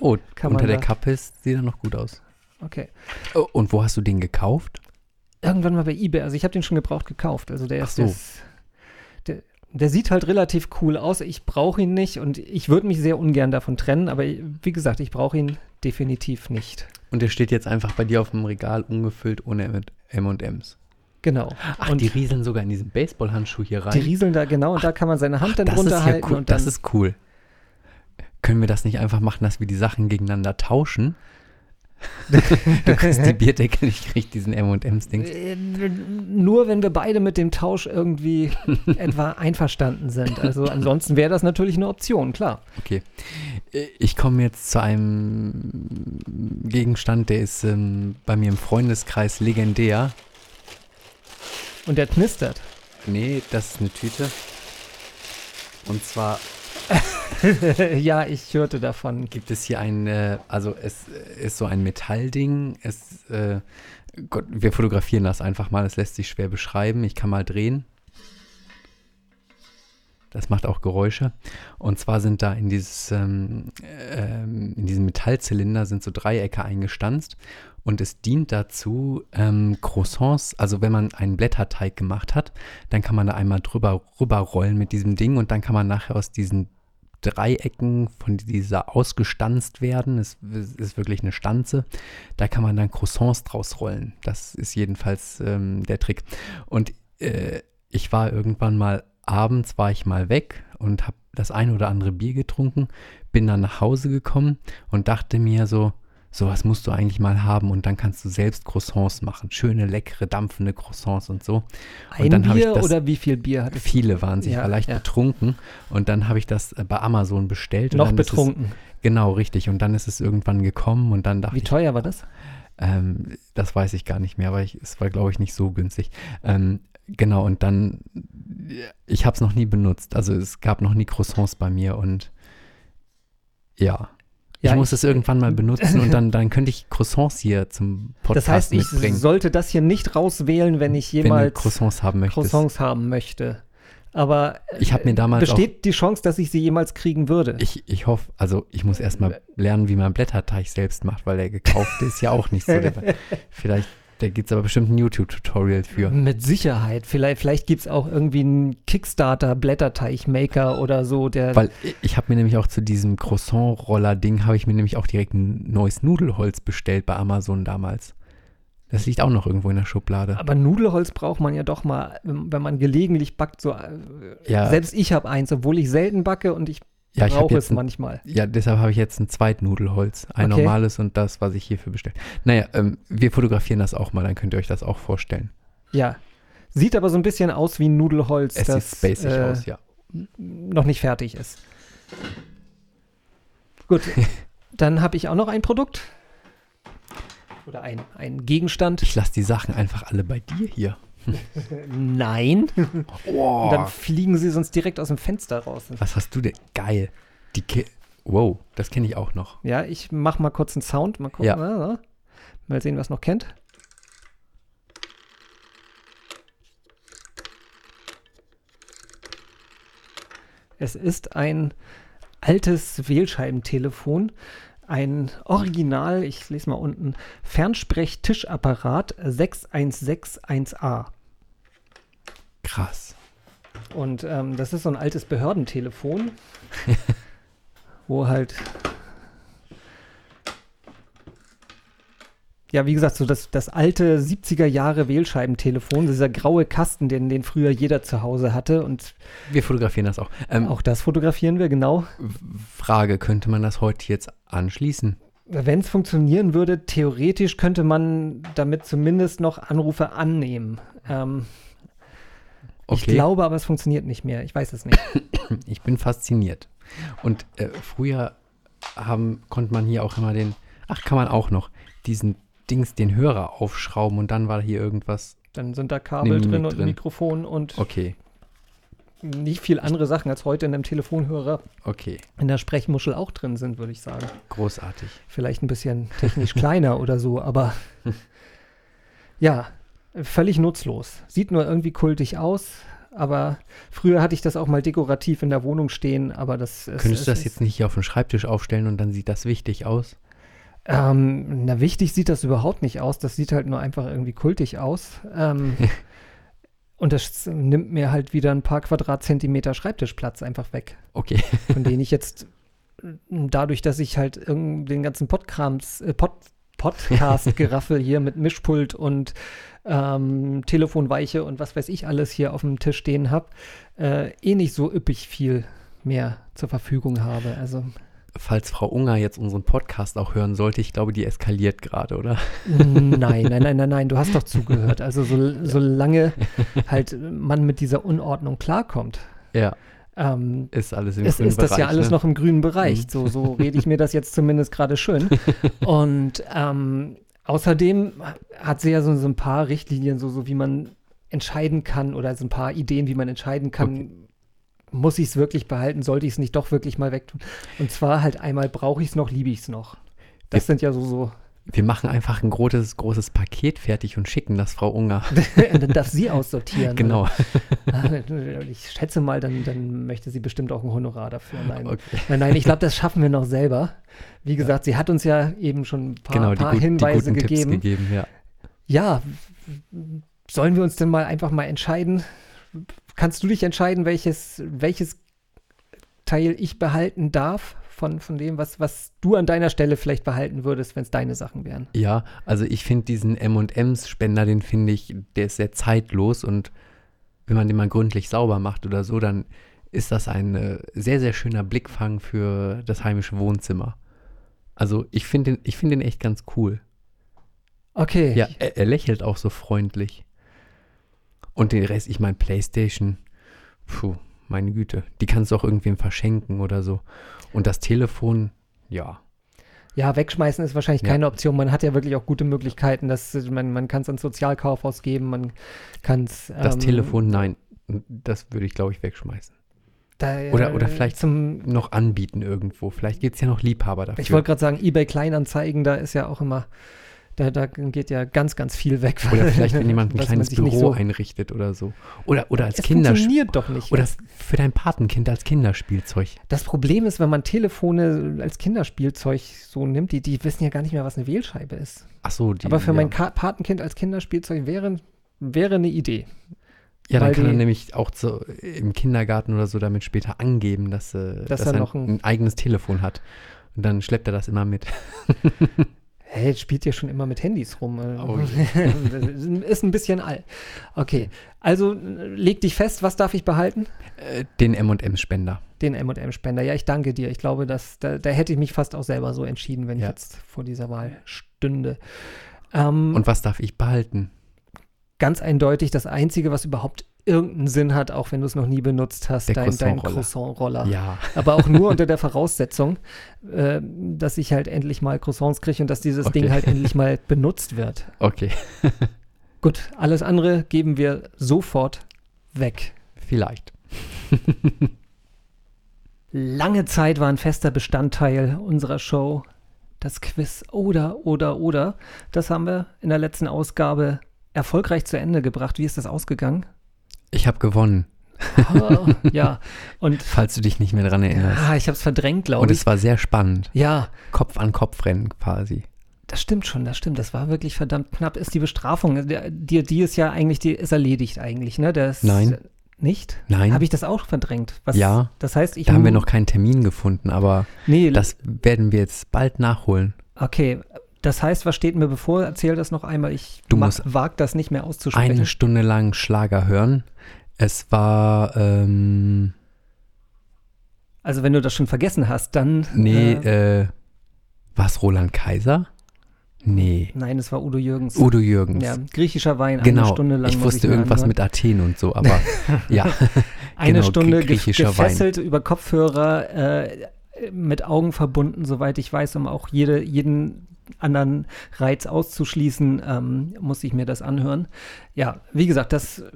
Oh, unter der da- Kappe ist, sieht er noch gut aus. okay. Oh, und wo hast du den gekauft? Irgendwann mal bei eBay, also ich habe den schon gebraucht gekauft. Also der Ach ist, so. der, ist der, der sieht halt relativ cool aus. Ich brauche ihn nicht und ich würde mich sehr ungern davon trennen, aber wie gesagt, ich brauche ihn definitiv nicht. Und der steht jetzt einfach bei dir auf dem Regal ungefüllt ohne M&M's. Genau. Ach, und die rieseln sogar in diesen Baseballhandschuh hier rein. die rieseln da genau und da kann man seine Hand dann das drunter ist ja cool. und dann das ist cool. Können wir das nicht einfach machen, dass wir die Sachen gegeneinander tauschen? Du kriegst die Bierdeckel, ich krieg diesen M&M's-Dings. Äh, Nur wenn wir beide mit dem Tausch irgendwie etwa einverstanden sind. Also ansonsten wäre das natürlich eine Option, klar. Okay. Ich komme jetzt zu einem Gegenstand, der ist ähm, bei mir im Freundeskreis legendär. Und der knistert. Nee, das ist eine Tüte. Und zwar ja, ich hörte davon. gibt es hier ein, äh, also es ist so ein Metallding. Es, äh, Gott, wir fotografieren das einfach mal, es lässt sich schwer beschreiben. Ich kann mal drehen. Das macht auch Geräusche. Und zwar sind da in dieses, ähm, ähm, in diesem Metallzylinder sind so Dreiecke eingestanzt. Und es dient dazu, ähm, Croissants, also wenn man einen Blätterteig gemacht hat, dann kann man da einmal drüber rüberrollen mit diesem Ding und dann kann man nachher aus diesen Dreiecken von dieser ausgestanzt werden. Es ist wirklich eine Stanze. Da kann man dann Croissants draus rollen. Das ist jedenfalls ähm, der Trick. Und äh, ich war irgendwann mal abends war ich mal weg und habe das ein oder andere Bier getrunken, bin dann nach Hause gekommen und dachte mir so, sowas musst du eigentlich mal haben und dann kannst du selbst Croissants machen. Schöne, leckere, dampfende Croissants und so. Ein dann hab ich Bier das- oder wie viel Bier hat es? Viele waren sich Ja, leicht ja. betrunken und dann habe ich das äh, bei Amazon bestellt. und Noch betrunken. Es, genau, richtig. Und dann ist es irgendwann gekommen und dann dachte Wie ich, teuer war das? ähm, das weiß ich gar nicht mehr, aber ich, es war, glaube ich, nicht so günstig. Ähm, Genau, und dann, ich habe es noch nie benutzt. Also es gab noch nie Croissants bei mir und ja. Ja, ich muss es irgendwann mal benutzen und dann, dann könnte ich Croissants hier zum Podcast Das heißt, ich mitbringen. sollte das hier nicht rauswählen, wenn ich wenn jemals Croissants haben möchtest. Croissants haben möchte. Aber äh, Ich habe mir damals auch, besteht die Chance, dass ich sie jemals kriegen würde. ich, ich hoffe, also ich muss erstmal lernen, wie man Blätterteig selbst macht, weil der gekaufte ist ja auch nicht so. Der, vielleicht, da gibt es aber bestimmt ein YouTube-Tutorial für. Mit Sicherheit. Vielleicht, vielleicht gibt es auch irgendwie einen Kickstarter-Blätterteig-Maker oder so, der. Weil ich- habe mir nämlich auch zu diesem Croissant-Roller-Ding, habe ich mir nämlich auch direkt ein neues Nudelholz bestellt bei Amazon damals. Das liegt auch noch irgendwo in der Schublade. aber Nudelholz braucht man ja doch mal, wenn wenn man gelegentlich backt. So, äh, Ja, Selbst ich habe eins, obwohl ich selten backe und ich ja ich habe brauche es ein, manchmal. ja, deshalb habe ich jetzt ein Zweitnudelholz. Ein Okay. normales und das, was ich hierfür bestellt. Naja, ähm, wir fotografieren das auch mal, dann könnt ihr euch das auch vorstellen. Ja. Sieht aber so ein bisschen aus wie ein Nudelholz, Es das sieht spacig äh, aus, ja. noch nicht fertig ist. Gut, dann habe ich auch noch ein Produkt. Oder ein, ein Gegenstand. Ich lasse die Sachen einfach alle bei dir hier. Nein. Und Oh, dann fliegen sie sonst direkt aus dem Fenster raus. was hast du denn? Geil. Die Ki Wow, das kenne ich auch noch. Ja, ich mach mal kurz einen Sound. Mal gucken. Ja. Ah, Mal sehen, was noch kennt. Es ist ein altes Wählscheibentelefon. Ein Original, ich lese mal unten, Fernsprechtischapparat 6161A. Krass. Und ähm, das ist so ein altes Behördentelefon, wo halt. Ja, wie gesagt, so das, das alte 70er Jahre Wählscheibentelefon, dieser graue Kasten, den, den früher jeder zu Hause hatte. Und Wir fotografieren das auch. Ähm, auch das fotografieren wir, genau. Frage, könnte man das heute jetzt anschließen? Wenn es funktionieren würde, theoretisch könnte man damit zumindest noch Anrufe annehmen. Ähm, Ich Okay. glaube aber, es funktioniert nicht mehr. Ich weiß es nicht. Ich bin fasziniert. Und äh, früher haben, konnte man hier auch immer den, ach, kann man auch noch, diesen Dings, den Hörer aufschrauben und dann war hier irgendwas. Dann sind da Kabel drin und drin. Mikrofon und Okay, nicht viel andere Sachen als heute in einem Telefonhörer okay, in der Sprechmuschel auch drin sind, würde ich sagen. großartig. Vielleicht ein bisschen technisch kleiner oder so, aber ja, völlig nutzlos. Sieht nur irgendwie kultig aus, aber früher hatte ich das auch mal dekorativ in der Wohnung stehen, aber das ist. Könntest du das jetzt nicht hier auf den Schreibtisch aufstellen und dann sieht das wichtig aus? Ähm, na, wichtig sieht das überhaupt nicht aus. Das sieht halt nur einfach irgendwie kultig aus. Ähm, und das nimmt mir halt wieder ein paar Quadratzentimeter Schreibtischplatz einfach weg. Okay, von denen ich jetzt dadurch, dass ich halt irgend- den ganzen Podkrams, äh, Pod, Podcast-Geraffel hier mit Mischpult und ähm, Telefonweiche und was weiß ich alles hier auf dem Tisch stehen habe, äh, eh nicht so üppig viel mehr zur Verfügung habe. Also falls Frau Unger jetzt unseren Podcast auch hören sollte, ich glaube, die eskaliert gerade, oder? nein, nein, nein, nein, nein, du hast doch zugehört. Also so, solange halt man mit dieser Unordnung klarkommt, Ja, ähm, ist alles im ist, grünen ist das ja Bereich, alles ne? noch im grünen Bereich. Mhm. So, so rede ich mir das jetzt zumindest gerade schön. Und ähm, außerdem hat sie ja so, so ein paar Richtlinien, so, so wie man entscheiden kann oder so ein paar Ideen, wie man entscheiden kann. Muss ich es wirklich behalten? Sollte ich es nicht doch wirklich mal wegtun? Und zwar halt einmal brauche ich es noch, liebe ich es noch. Das sind ja so, so, Wir machen einfach ein großes, großes Paket fertig und schicken das Frau Unger. dann darf sie aussortieren. genau. Ah, Ich schätze mal, dann, dann möchte sie bestimmt auch ein Honorar dafür. Nein, Okay. Nein, nein, ich glaube, das schaffen wir noch selber. Wie gesagt, sie hat uns ja eben schon ein paar, Genau, paar gut, die Hinweise guten gegeben. Tipps gegeben, ja. Ja, sollen wir uns denn mal einfach mal entscheiden? Kannst du dich entscheiden, welches, welches Teil ich behalten darf von, von dem, was, was du an deiner Stelle vielleicht behalten würdest, wenn es deine Sachen wären? Ja, also ich finde diesen M&M's-Spender, den finde ich, der ist sehr zeitlos und wenn man den mal gründlich sauber macht oder so, dann ist das ein äh, sehr, sehr schöner Blickfang für das heimische Wohnzimmer. Also ich finde den, ich finde den echt ganz cool. Okay. Ja, er, er lächelt auch so freundlich. Und den Rest, ich meine, Playstation, puh, meine Güte, die kannst du auch irgendwem verschenken oder so. Und das Telefon, ja, Ja, wegschmeißen ist wahrscheinlich Ja. keine Option. Man hat ja wirklich auch gute Möglichkeiten. Dass, man man kann es ans Sozialkaufhaus geben, man kann es. Das ähm, Telefon, nein. Das würde ich, glaube ich, wegschmeißen. Da, Oder- oder äh, vielleicht zum. Noch anbieten irgendwo. Vielleicht gibt es ja noch Liebhaber dafür. Ich wollte gerade sagen, eBay Kleinanzeigen, da ist ja auch immer. Da, da geht ja ganz, ganz viel weg. Oder vielleicht, wenn jemand ein kleines Büro so- einrichtet oder so. Oder, oder als Es Kinderspiel. funktioniert doch nicht. Oder für dein Patenkind als Kinderspielzeug. Das Problem ist, wenn man Telefone als Kinderspielzeug so nimmt, die, die wissen ja gar nicht mehr, was eine Wählscheibe ist. Ach so, die. Aber für ja. mein Ka Patenkind als Kinderspielzeug wäre, wäre eine Idee. Ja, dann weil kann er die- nämlich auch so im Kindergarten oder so damit später angeben, dass, äh, Dass dass er er noch ein- ein, eigenes Telefon hat. Und dann schleppt er das immer mit. Hey, spielt ja schon immer mit Handys rum. Oh ist ein bisschen all. Okay, also äh, leg dich fest, was darf ich behalten? Äh, Den M&M-Spender. Den M&M-Spender. Ja, ich danke dir. Ich glaube, dass, da, da hätte ich mich fast auch selber so entschieden, wenn Ja. ich jetzt vor dieser Wahl stünde. Ähm, Und was darf ich behalten? ganz eindeutig das Einzige, was überhaupt irgendeinen Sinn hat, auch wenn du es noch nie benutzt hast, Der dein, dein Croissant-Roller. Ja. Aber auch nur unter der Voraussetzung, äh, dass ich halt endlich mal Croissants kriege und dass dieses Okay. Ding halt endlich mal benutzt wird. Okay. Gut, alles andere geben wir sofort weg. Vielleicht. Lange Zeit war ein fester Bestandteil unserer Show das Quiz oder, oder, oder. Das haben wir in der letzten Ausgabe erfolgreich zu Ende gebracht. Wie ist das ausgegangen? Ich habe gewonnen, Ah, ja, und falls du dich nicht mehr dran erinnerst. ah, ich habe es verdrängt, Und glaube ich. es war sehr spannend. Ja, Kopf an Kopf rennen quasi. das stimmt schon, das stimmt. Das war wirklich verdammt knapp. Ist die Bestrafung, der- die, die ist ja eigentlich, die ist erledigt eigentlich, ne? Das, Nein. Nicht? Nein. Habe ich das auch verdrängt? Was, Ja. Das heißt, ich Da haben wir noch keinen Termin gefunden, aber Nee, das werden wir jetzt bald nachholen. okay. Das heißt, was steht mir bevor? Erzähl das noch einmal. Ich Du musst wag das nicht mehr auszusprechen. Eine Stunde lang Schlager hören. Es war, ähm, Also wenn du das schon vergessen hast, dann. nee, Äh, äh, war es Roland Kaiser? Nee. nein, es war Udo Jürgens. Udo Jürgens. Ja, griechischer Wein, eine genau. Stunde lang. ich wusste mir irgendwas anhören. mit Athen und so, aber ja. Eine genau, Stunde griechischer gefesselt über Kopfhörer, äh, mit Augen verbunden, soweit ich weiß, um auch jede, jeden anderen Reiz auszuschließen, ähm, muss ich mir das anhören. Ja, wie gesagt, das äh,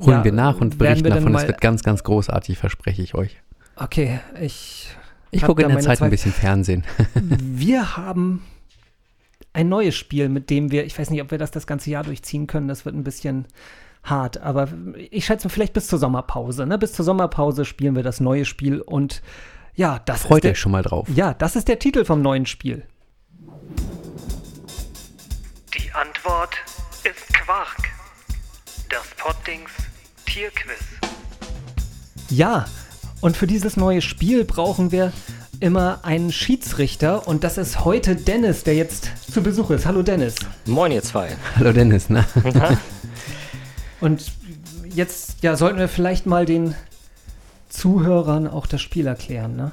Holen ja, wir nach und berichten wir davon. Es wird ganz, ganz großartig, verspreche ich euch. okay, ich. Ich gucke in der Zeit ein Zweifel. bisschen Fernsehen. Wir haben ein neues Spiel, mit dem wir, ich weiß nicht, ob wir das das ganze Jahr durchziehen können, das wird ein bisschen hart, aber ich schätze vielleicht bis zur Sommerpause. Ne? Bis zur Sommerpause spielen wir das neue Spiel und ja, das Freut ist der, euch schon mal drauf. Ja, das ist der Titel vom neuen Spiel. Die Antwort ist Quark. Das Poddings Tierquiz. Ja, und für dieses neue Spiel brauchen wir immer einen Schiedsrichter und das ist heute Dennis, der jetzt zu Besuch ist. Hallo Dennis. Moin ihr zwei. Hallo Dennis, ne? Und jetzt ja, sollten wir vielleicht mal den Zuhörern auch das Spiel erklären, ne?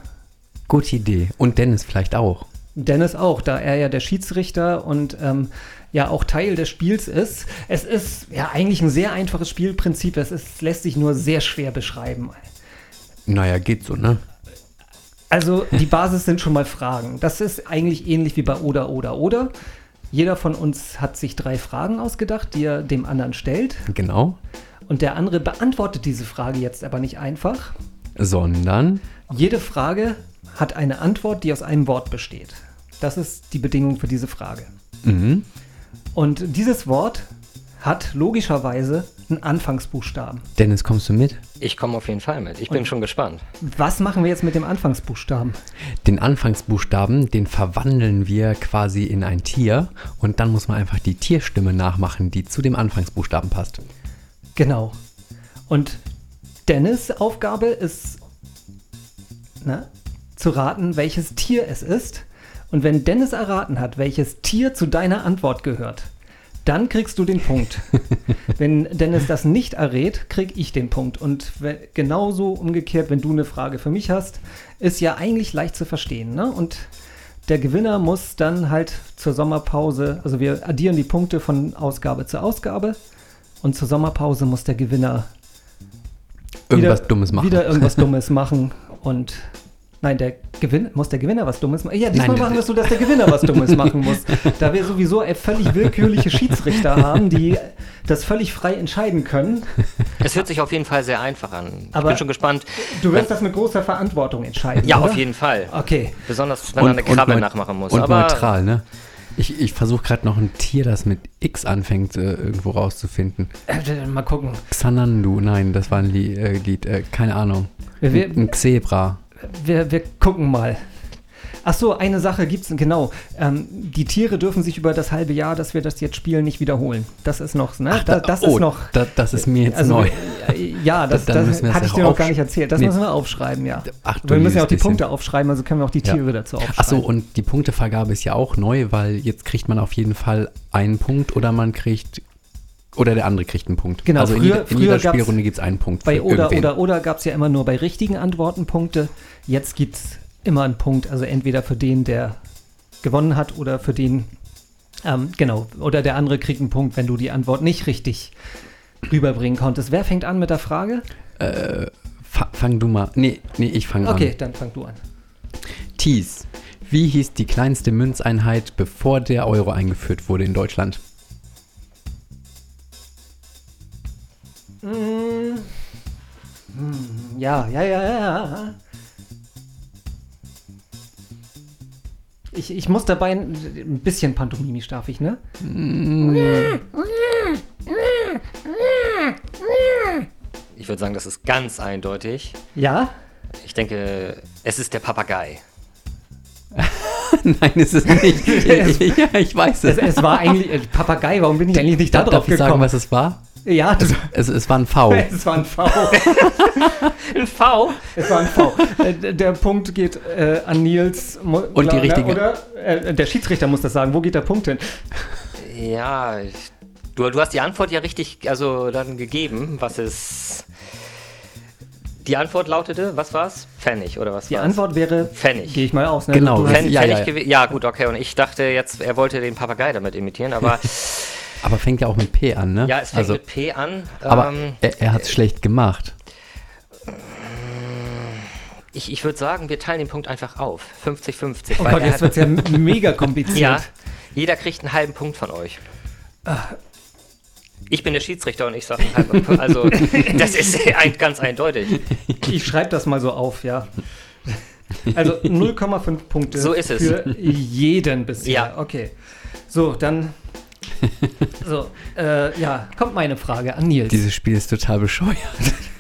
Gute Idee. Und Dennis vielleicht auch. Dennis auch, da er ja der Schiedsrichter und ähm, ja auch Teil des Spiels ist. Es ist ja eigentlich ein sehr einfaches Spielprinzip. Es ist, lässt sich nur sehr schwer beschreiben. Naja, geht so, ne? Also die Basis sind schon mal Fragen. Das ist eigentlich ähnlich wie bei Oder, Oder, Oder. Jeder von uns hat sich drei Fragen ausgedacht, die er dem anderen stellt. Genau. Und der andere beantwortet diese Frage jetzt aber nicht einfach. Sondern, Jede Frage hat eine Antwort, die aus einem Wort besteht. Das ist die Bedingung für diese Frage. mhm. Und dieses Wort hat logischerweise einen Anfangsbuchstaben. Dennis, kommst du mit? Ich komme auf jeden Fall mit. Ich bin schon gespannt. Was machen wir jetzt mit dem Anfangsbuchstaben? Den Anfangsbuchstaben, den verwandeln wir quasi in ein Tier und dann muss man einfach die Tierstimme nachmachen, die zu dem Anfangsbuchstaben passt. Genau. Und Dennis Aufgabe ist na, zu raten, welches Tier es ist. Und wenn Dennis erraten hat, welches Tier zu deiner Antwort gehört, dann kriegst du den Punkt. wenn Dennis das nicht errät, krieg ich den Punkt. Und genauso umgekehrt, wenn du eine Frage für mich hast, ist ja eigentlich leicht zu verstehen. Ne? Und der Gewinner muss dann halt zur Sommerpause, also wir addieren die Punkte von Ausgabe zu Ausgabe. Und zur Sommerpause muss der Gewinner Irgendwas wieder, Dummes machen. Wieder irgendwas Dummes machen. Und nein, der Gewinn, muss der Gewinner was Dummes machen? Ja, diesmal Nein, machen wir das- es so, dass der Gewinner was Dummes machen muss. Da wir sowieso völlig willkürliche Schiedsrichter haben, die das völlig frei entscheiden können. Es hört sich auf jeden Fall sehr einfach an. ich Aber- bin schon gespannt. Du wirst das mit großer Verantwortung entscheiden. Ja, oder? auf jeden Fall. Okay. Besonders, wenn man eine Krabbe nachmachen muss. Und Aber neutral, ne? Ich, ich versuche gerade noch ein Tier, das mit X anfängt, äh, irgendwo rauszufinden. Äh, mal gucken. Xanandu, nein, das war ein Lie äh, Lied, äh, keine Ahnung. Wir, wir, Ein Xebra. wir, wir gucken mal. Ach so, eine Sache gibt's genau. Ähm, die Tiere dürfen sich über das halbe Jahr, dass wir das jetzt spielen, nicht wiederholen. Das ist noch, ne? da, das oh, ist noch. Da, das ist mir jetzt Also, neu. ja, das, das es hatte ich ja dir noch gar nicht erzählt. Das Nee. müssen wir aufschreiben, ja. Ach, wir müssen ja auch die liebes Punkte bisschen. aufschreiben, also können wir auch die Ja. Tiere dazu aufschreiben. Ach so, und die Punktevergabe ist ja auch neu, weil jetzt kriegt man auf jeden Fall einen Punkt oder man kriegt oder der andere kriegt einen Punkt. Genau, also in früher- jeder, in jeder Spielrunde gibt es einen Punkt. bei für oder irgendwen. oder oder gab es ja immer nur bei richtigen Antworten Punkte. Jetzt gibt es immer einen Punkt, also entweder für den, der gewonnen hat oder für den, ähm, genau, oder der andere kriegt einen Punkt, wenn du die Antwort nicht richtig rüberbringen konntest. Wer fängt an mit der Frage? Fa fang du mal. Nee, nee, ich fange Okay, an. dann fang du an. Tees. Wie hieß die kleinste Münzeinheit, bevor der Euro eingeführt wurde in Deutschland? Ja, ja, ja, ja. Ich, ich muss dabei ein, ein bisschen pantomimisch, darf ich, ne? ich würde sagen, das ist ganz eindeutig. Ja? Ich denke, es ist der Papagei. Nein, ist es nicht. ja, ich weiß Es, es. es war eigentlich äh, Papagei, warum bin ich eigentlich nicht da Darf, drauf darf ich sagen, gekommen? was es war? Ja, das, Es, es war ein V. es war ein V. Ein V? Es war ein V. Der Punkt geht äh, an Nils. Mo- Und die richtige- Oder? Äh, der Schiedsrichter muss das sagen. Wo geht der Punkt hin? Ja, du, du hast die Antwort ja richtig, also dann gegeben. Was ist. Die Antwort lautete, was war's? Pfennig, oder was Die war's? Antwort wäre. Pfennig. Gehe ich mal aus. Ne? Genau, Ja, Pfennig ja, ja. gewi- ja, gut, okay. Und ich dachte jetzt, er wollte den Papagei damit imitieren, aber Aber fängt ja auch mit P an, ne? ja, es fängt also, mit P an. aber Ähm, er, er hat es schlecht gemacht. ich ich würde sagen, wir teilen den Punkt einfach auf. 50-50. oh Gott, jetzt wird es ja mega kompliziert. Ja, jeder kriegt einen halben Punkt von euch. Ich bin der Schiedsrichter und ich sage einen halben Punkt. Also, das ist ein, ganz eindeutig. Ich schreibe das mal so auf, ja. Also 0,5 Punkte So ist es. für jeden bisher. Ja. Okay. So, dann. So, äh, ja, kommt meine Frage an Nils. Dieses Spiel ist total bescheuert.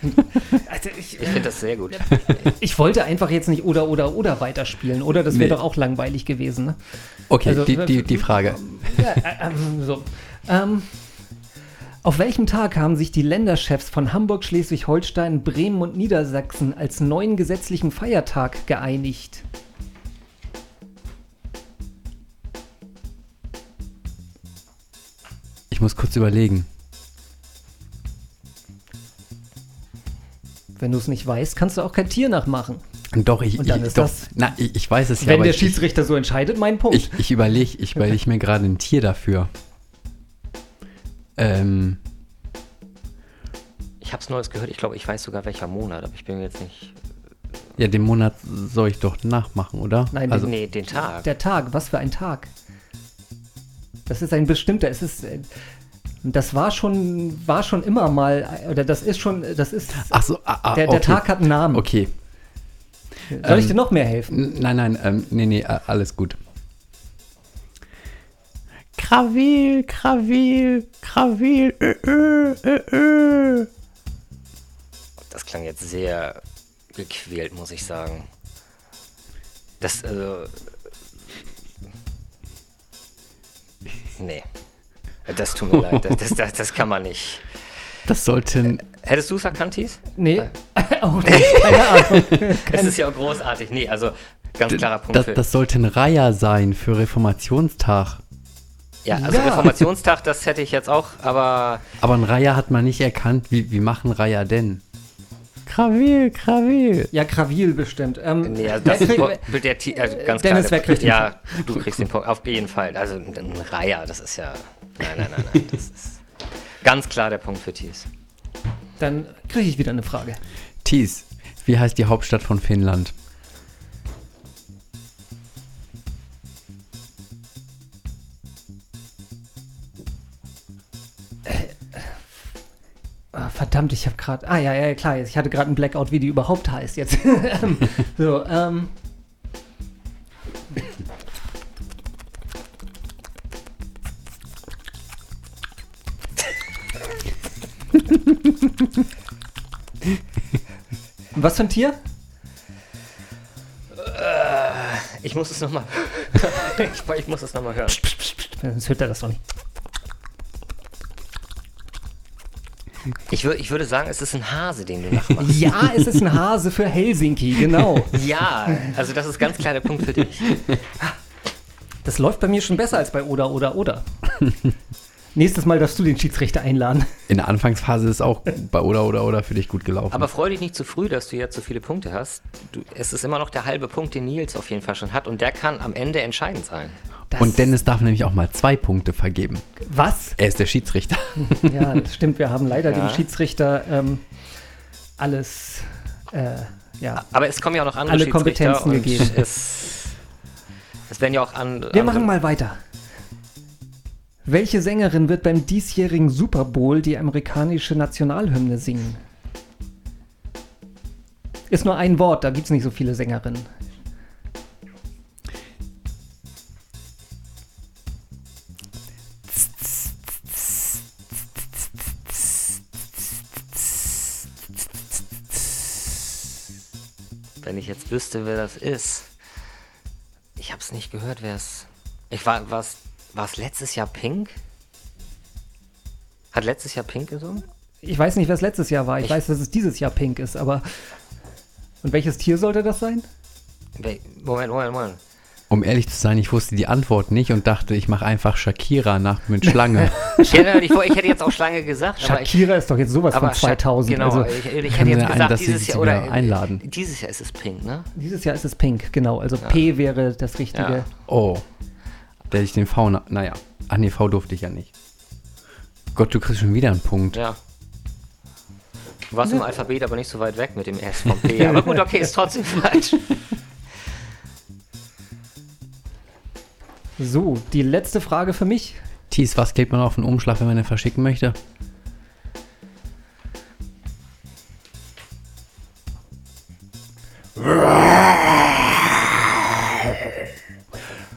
also ich, Ich finde das sehr gut. ich wollte einfach jetzt nicht oder oder oder weiterspielen, oder? Das wäre Nee. doch auch langweilig gewesen, ne? Okay, Also, die, die, die Frage. Ja, äh, ähm, so. Ähm, auf welchem Tag haben sich die Länderchefs von Hamburg, Schleswig-Holstein, Bremen und Niedersachsen als neuen gesetzlichen Feiertag geeinigt? Muss kurz überlegen. Wenn du es nicht weißt, kannst du auch kein Tier nachmachen. Doch, ich, Und dann ich, ist doch, das- na, ich, ich weiß es ja, Wenn aber der ich, Schiedsrichter so entscheidet, mein Punkt. ich, ich überlege ich überleg mir gerade ein Tier dafür. Ähm, Ich habe es Neues gehört. Ich glaube, ich weiß sogar welcher Monat, aber ich bin mir jetzt nicht. ja, den Monat soll ich doch nachmachen, oder? Nein, also, nee, den Tag. der Tag, was für ein Tag? Das ist ein bestimmter, es ist. Äh, Das war schon, war schon immer mal, äh, oder das ist schon, das ist. Ach so, ah, ah, der, der okay. Tag hat einen Namen. Okay. Soll ich ähm, dir noch mehr helfen? Nein, nein, ähm, nee, nee, a- alles gut. Krawil, Krawil, Krawil, ö, ö, ö, ö. Das klang jetzt sehr gequält, muss ich sagen. Das, also. Nee. Das tut mir leid. Das, das, das, kann man nicht. Das sollten, Hättest du es erkannt, Thies? Nee. oh, nee, keine Ahnung. Es ist ja auch großartig. Nee, also ganz klarer Punkt das, für. das sollten Reiher sein für Reformationstag. ja, also Ja. Reformationstag, das hätte ich jetzt auch, aber Aber ein Reiher hat man nicht erkannt. Wie, wie machen Reiher denn? Krawil, Krawil. Ja, Krawil bestimmt. Ähm, nee, also das kriegt- ist der also ganz Dennis, klar. wer kriegt ja, du kriegst den Punkt, auf jeden Fall. Also ein Reiher, das ist ja. Nein, nein, nein, nein. Das ist ganz klar der Punkt für Thies. Dann kriege ich wieder eine Frage. Thies, wie heißt die Hauptstadt von Finnland? Äh, äh, verdammt, ich habe gerade. Ah ja, ja, klar, ich hatte gerade einen Blackout, wie die überhaupt heißt jetzt. Ähm, so, ähm, Was für ein Tier? Ich muss es nochmal. ich, ich muss es nochmal hören. Sonst hört er das doch nicht. Ich, wür, ich würde sagen, es ist ein Hase, den du nachmachst. Ja, es ist ein Hase für Helsinki, genau. ja, also das ist ganz klar der Punkt für dich. Das läuft bei mir schon besser als bei Oder, Oder, Oder. Nächstes Mal darfst du den Schiedsrichter einladen. In der Anfangsphase ist auch bei Oder oder oder für dich gut gelaufen. Aber freu dich nicht zu früh, dass du jetzt so viele Punkte hast. Du, es ist immer noch der halbe Punkt, den Nils auf jeden Fall schon hat und der kann am Ende entscheidend sein. Das- und Dennis darf nämlich auch mal zwei Punkte vergeben. Was? Er ist der Schiedsrichter. Ja, das stimmt. Wir haben leider Ja. dem Schiedsrichter ähm, alles, äh, ja. Aber es kommen ja auch noch andere Alle Schiedsrichter Kompetenzen und gegeben. Es, es werden ja auch an, Wir andere. machen mal weiter. Welche Sängerin wird beim diesjährigen Super Bowl die amerikanische Nationalhymne singen? Ist nur ein Wort, da gibt es nicht so viele Sängerinnen. Wenn ich jetzt wüsste, wer das ist. Ich habe es nicht gehört, wer es. Ich war, was, war es letztes Jahr Pink? Hat letztes Jahr Pink gesungen? Ich weiß nicht, wer es letztes Jahr war. Ich, Ich- weiß, dass es dieses Jahr pink ist, aber. Und welches Tier sollte das sein? Moment, Moment, Moment. Um ehrlich zu sein, ich wusste die Antwort nicht und dachte, ich mache einfach Shakira nach mit Schlange. Ja, ich, ich hätte jetzt auch Schlange gesagt, aber ich, Shakira ist doch jetzt sowas von 2000. Genau, Also, ich, ich hätte jetzt ein, gesagt, dass Sie dieses Jahr oder einladen? dieses Jahr ist es Pink, ne? dieses Jahr ist es pink, genau. Also P wäre das richtige. Ja. Oh. Hätte ich den V. na- Naja. Ach nee, V durfte ich ja nicht. Gott, du kriegst schon wieder einen Punkt. Ja. Du warst im Alphabet aber nicht so weit weg mit dem S vom P. Aber gut, okay, ist trotzdem falsch. So, die letzte Frage für mich. Thies, was klebt man auf den Umschlag, wenn man den verschicken möchte?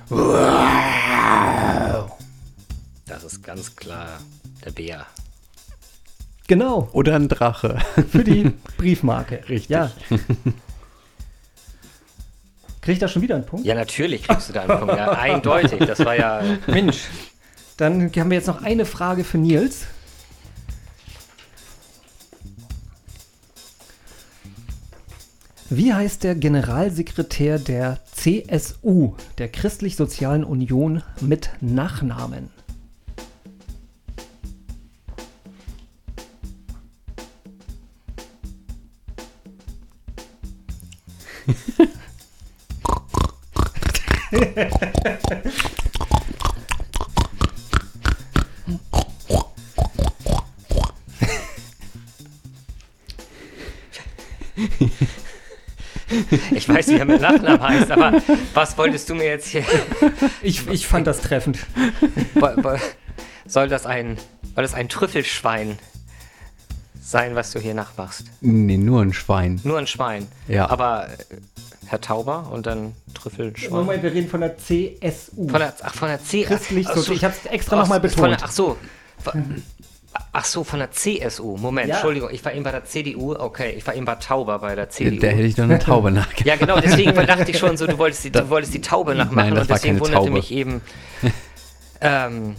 Das ist ganz klar der Bär. Genau, Oder ein Drache. für die Briefmarke. Richtig. Ja. Krieg ich da schon wieder einen Punkt? Ja, natürlich kriegst du da einen Punkt. Ja, eindeutig. Das war ja. Mensch. Dann haben wir jetzt noch eine Frage für Nils. Wie heißt der Generalsekretär der CSU, der Christlich-Sozialen Union, mit Nachnamen? Ich weiß, wie er mit Nachnamen heißt, aber was wolltest du mir jetzt hier. Ich, ich fand das treffend. Soll das ein. Soll das ein Trüffelschwein sein, was du hier nachmachst? Nee, nur ein Schwein. Nur ein Schwein. Ja. Aber äh, Herr Tauber und dann Trüffelschwein. Moment, wir reden von der CSU. Von der, ach, von der C. Christlich, ach so, ich habe es extra nochmal von betont. Der, ach so. Von- Ach so, von der CSU. Moment, Ja. Entschuldigung, ich war eben bei der CDU. Okay, ich war eben bei Tauber bei der CDU. Da hätte ich doch eine Taube nachgegeben. Ja, genau, deswegen dachte ich schon so, du wolltest die, du wolltest die Taube nachmachen Nein, das und war deswegen keine wunderte Taube. mich eben. Ähm,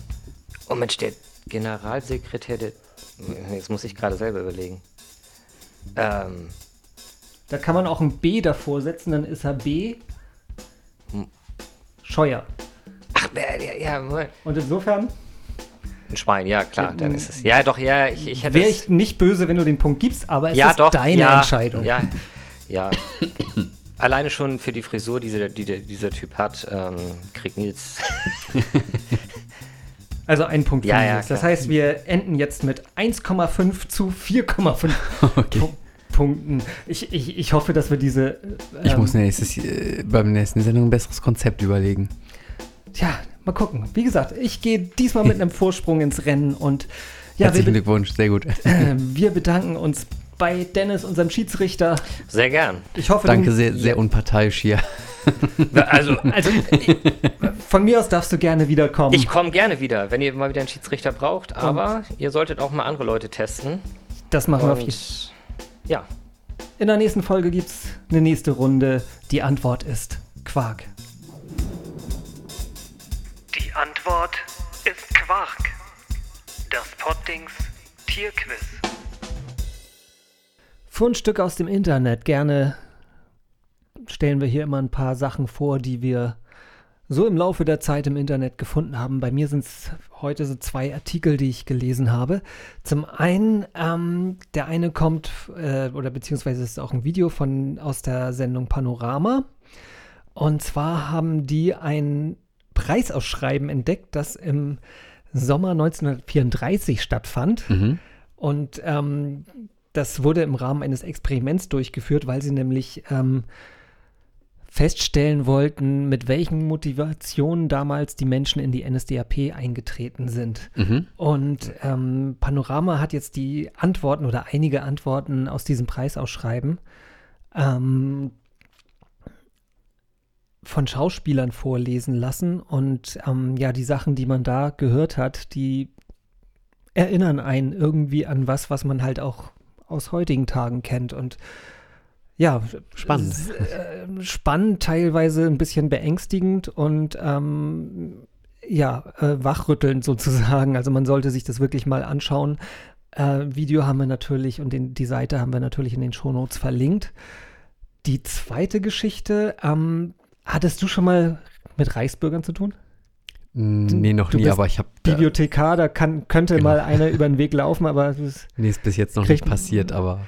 oh Mensch, der Generalsekretär der. Jetzt muss ich gerade selber überlegen. Ähm, Da kann man auch ein B davor setzen, dann ist er B. Scheuer. ach, äh, ja, ja, Moment. Und insofern ein Schwein, ja, klar, dann ist es. Ja, doch, ja, ich, ich hätte. wäre ich nicht böse, wenn du den Punkt gibst, aber es ja, ist doch, deine ja, Entscheidung. Ja, ja. Alleine schon für die Frisur, die, die der- dieser Typ hat, ähm, kriegt Nils. Also ein Punkt für Ja, ja. Das heißt, wir enden jetzt mit 1,5 zu 4,5 Okay. Pu- Punkten. Ich, ich, ich hoffe, dass wir diese. Ich ähm, muss nächstes, äh, beim nächsten Sendung ein besseres Konzept überlegen. Tja, mal gucken. Wie gesagt, ich gehe diesmal mit einem Vorsprung ins Rennen und Ja, Herzlichen wir, Glückwunsch, sehr gut. äh, wir bedanken uns bei Dennis, unserem Schiedsrichter. Sehr gern. Ich hoffe, Danke, sehr, sehr unparteiisch hier. Also, Also, äh, von mir aus darfst du gerne wiederkommen. ich komme gerne wieder, wenn ihr mal wieder einen Schiedsrichter braucht, aber ihr solltet auch mal andere Leute testen. das machen wir auf Und jeden ja, In der nächsten Folge gibt es eine nächste Runde. Die Antwort ist Quark. Die Antwort ist Quark. Das Poddings Tierquiz. Fundstücke aus dem Internet. Gerne stellen wir hier immer ein paar Sachen vor, die wir so im Laufe der Zeit im Internet gefunden haben. Bei mir sind es heute so zwei Artikel, die ich gelesen habe. Zum einen, ähm, der eine kommt, äh, oder beziehungsweise ist auch ein Video von aus der Sendung Panorama. Und zwar haben die ein Preisausschreiben entdeckt, das im Sommer 1934 stattfand. Mhm. Und ähm, das wurde im Rahmen eines Experiments durchgeführt, weil sie nämlich ähm, feststellen wollten, mit welchen Motivationen damals die Menschen in die NSDAP eingetreten sind. Mhm. Und ähm, Panorama hat jetzt die Antworten oder einige Antworten aus diesem Preisausschreiben ähm, von Schauspielern vorlesen lassen. Und ähm, ja, die Sachen, die man da gehört hat, die erinnern einen irgendwie an was, was man halt auch aus heutigen Tagen kennt. Und ja, Spannend. äh, spannend, teilweise ein bisschen beängstigend und ähm, ja, äh, wachrüttelnd sozusagen. Also man sollte sich das wirklich mal anschauen. Äh, Video haben wir natürlich und den, die Seite haben wir natürlich in den Shownotes verlinkt. Die zweite Geschichte, ähm, hattest du schon mal mit Reichsbürgern zu tun? Nee, noch Du nie, aber ich habe. Bibliothekar, da kann, könnte Genau. mal einer über den Weg laufen, aber es ist, Nee, ist bis jetzt noch Kriegt- nicht passiert, aber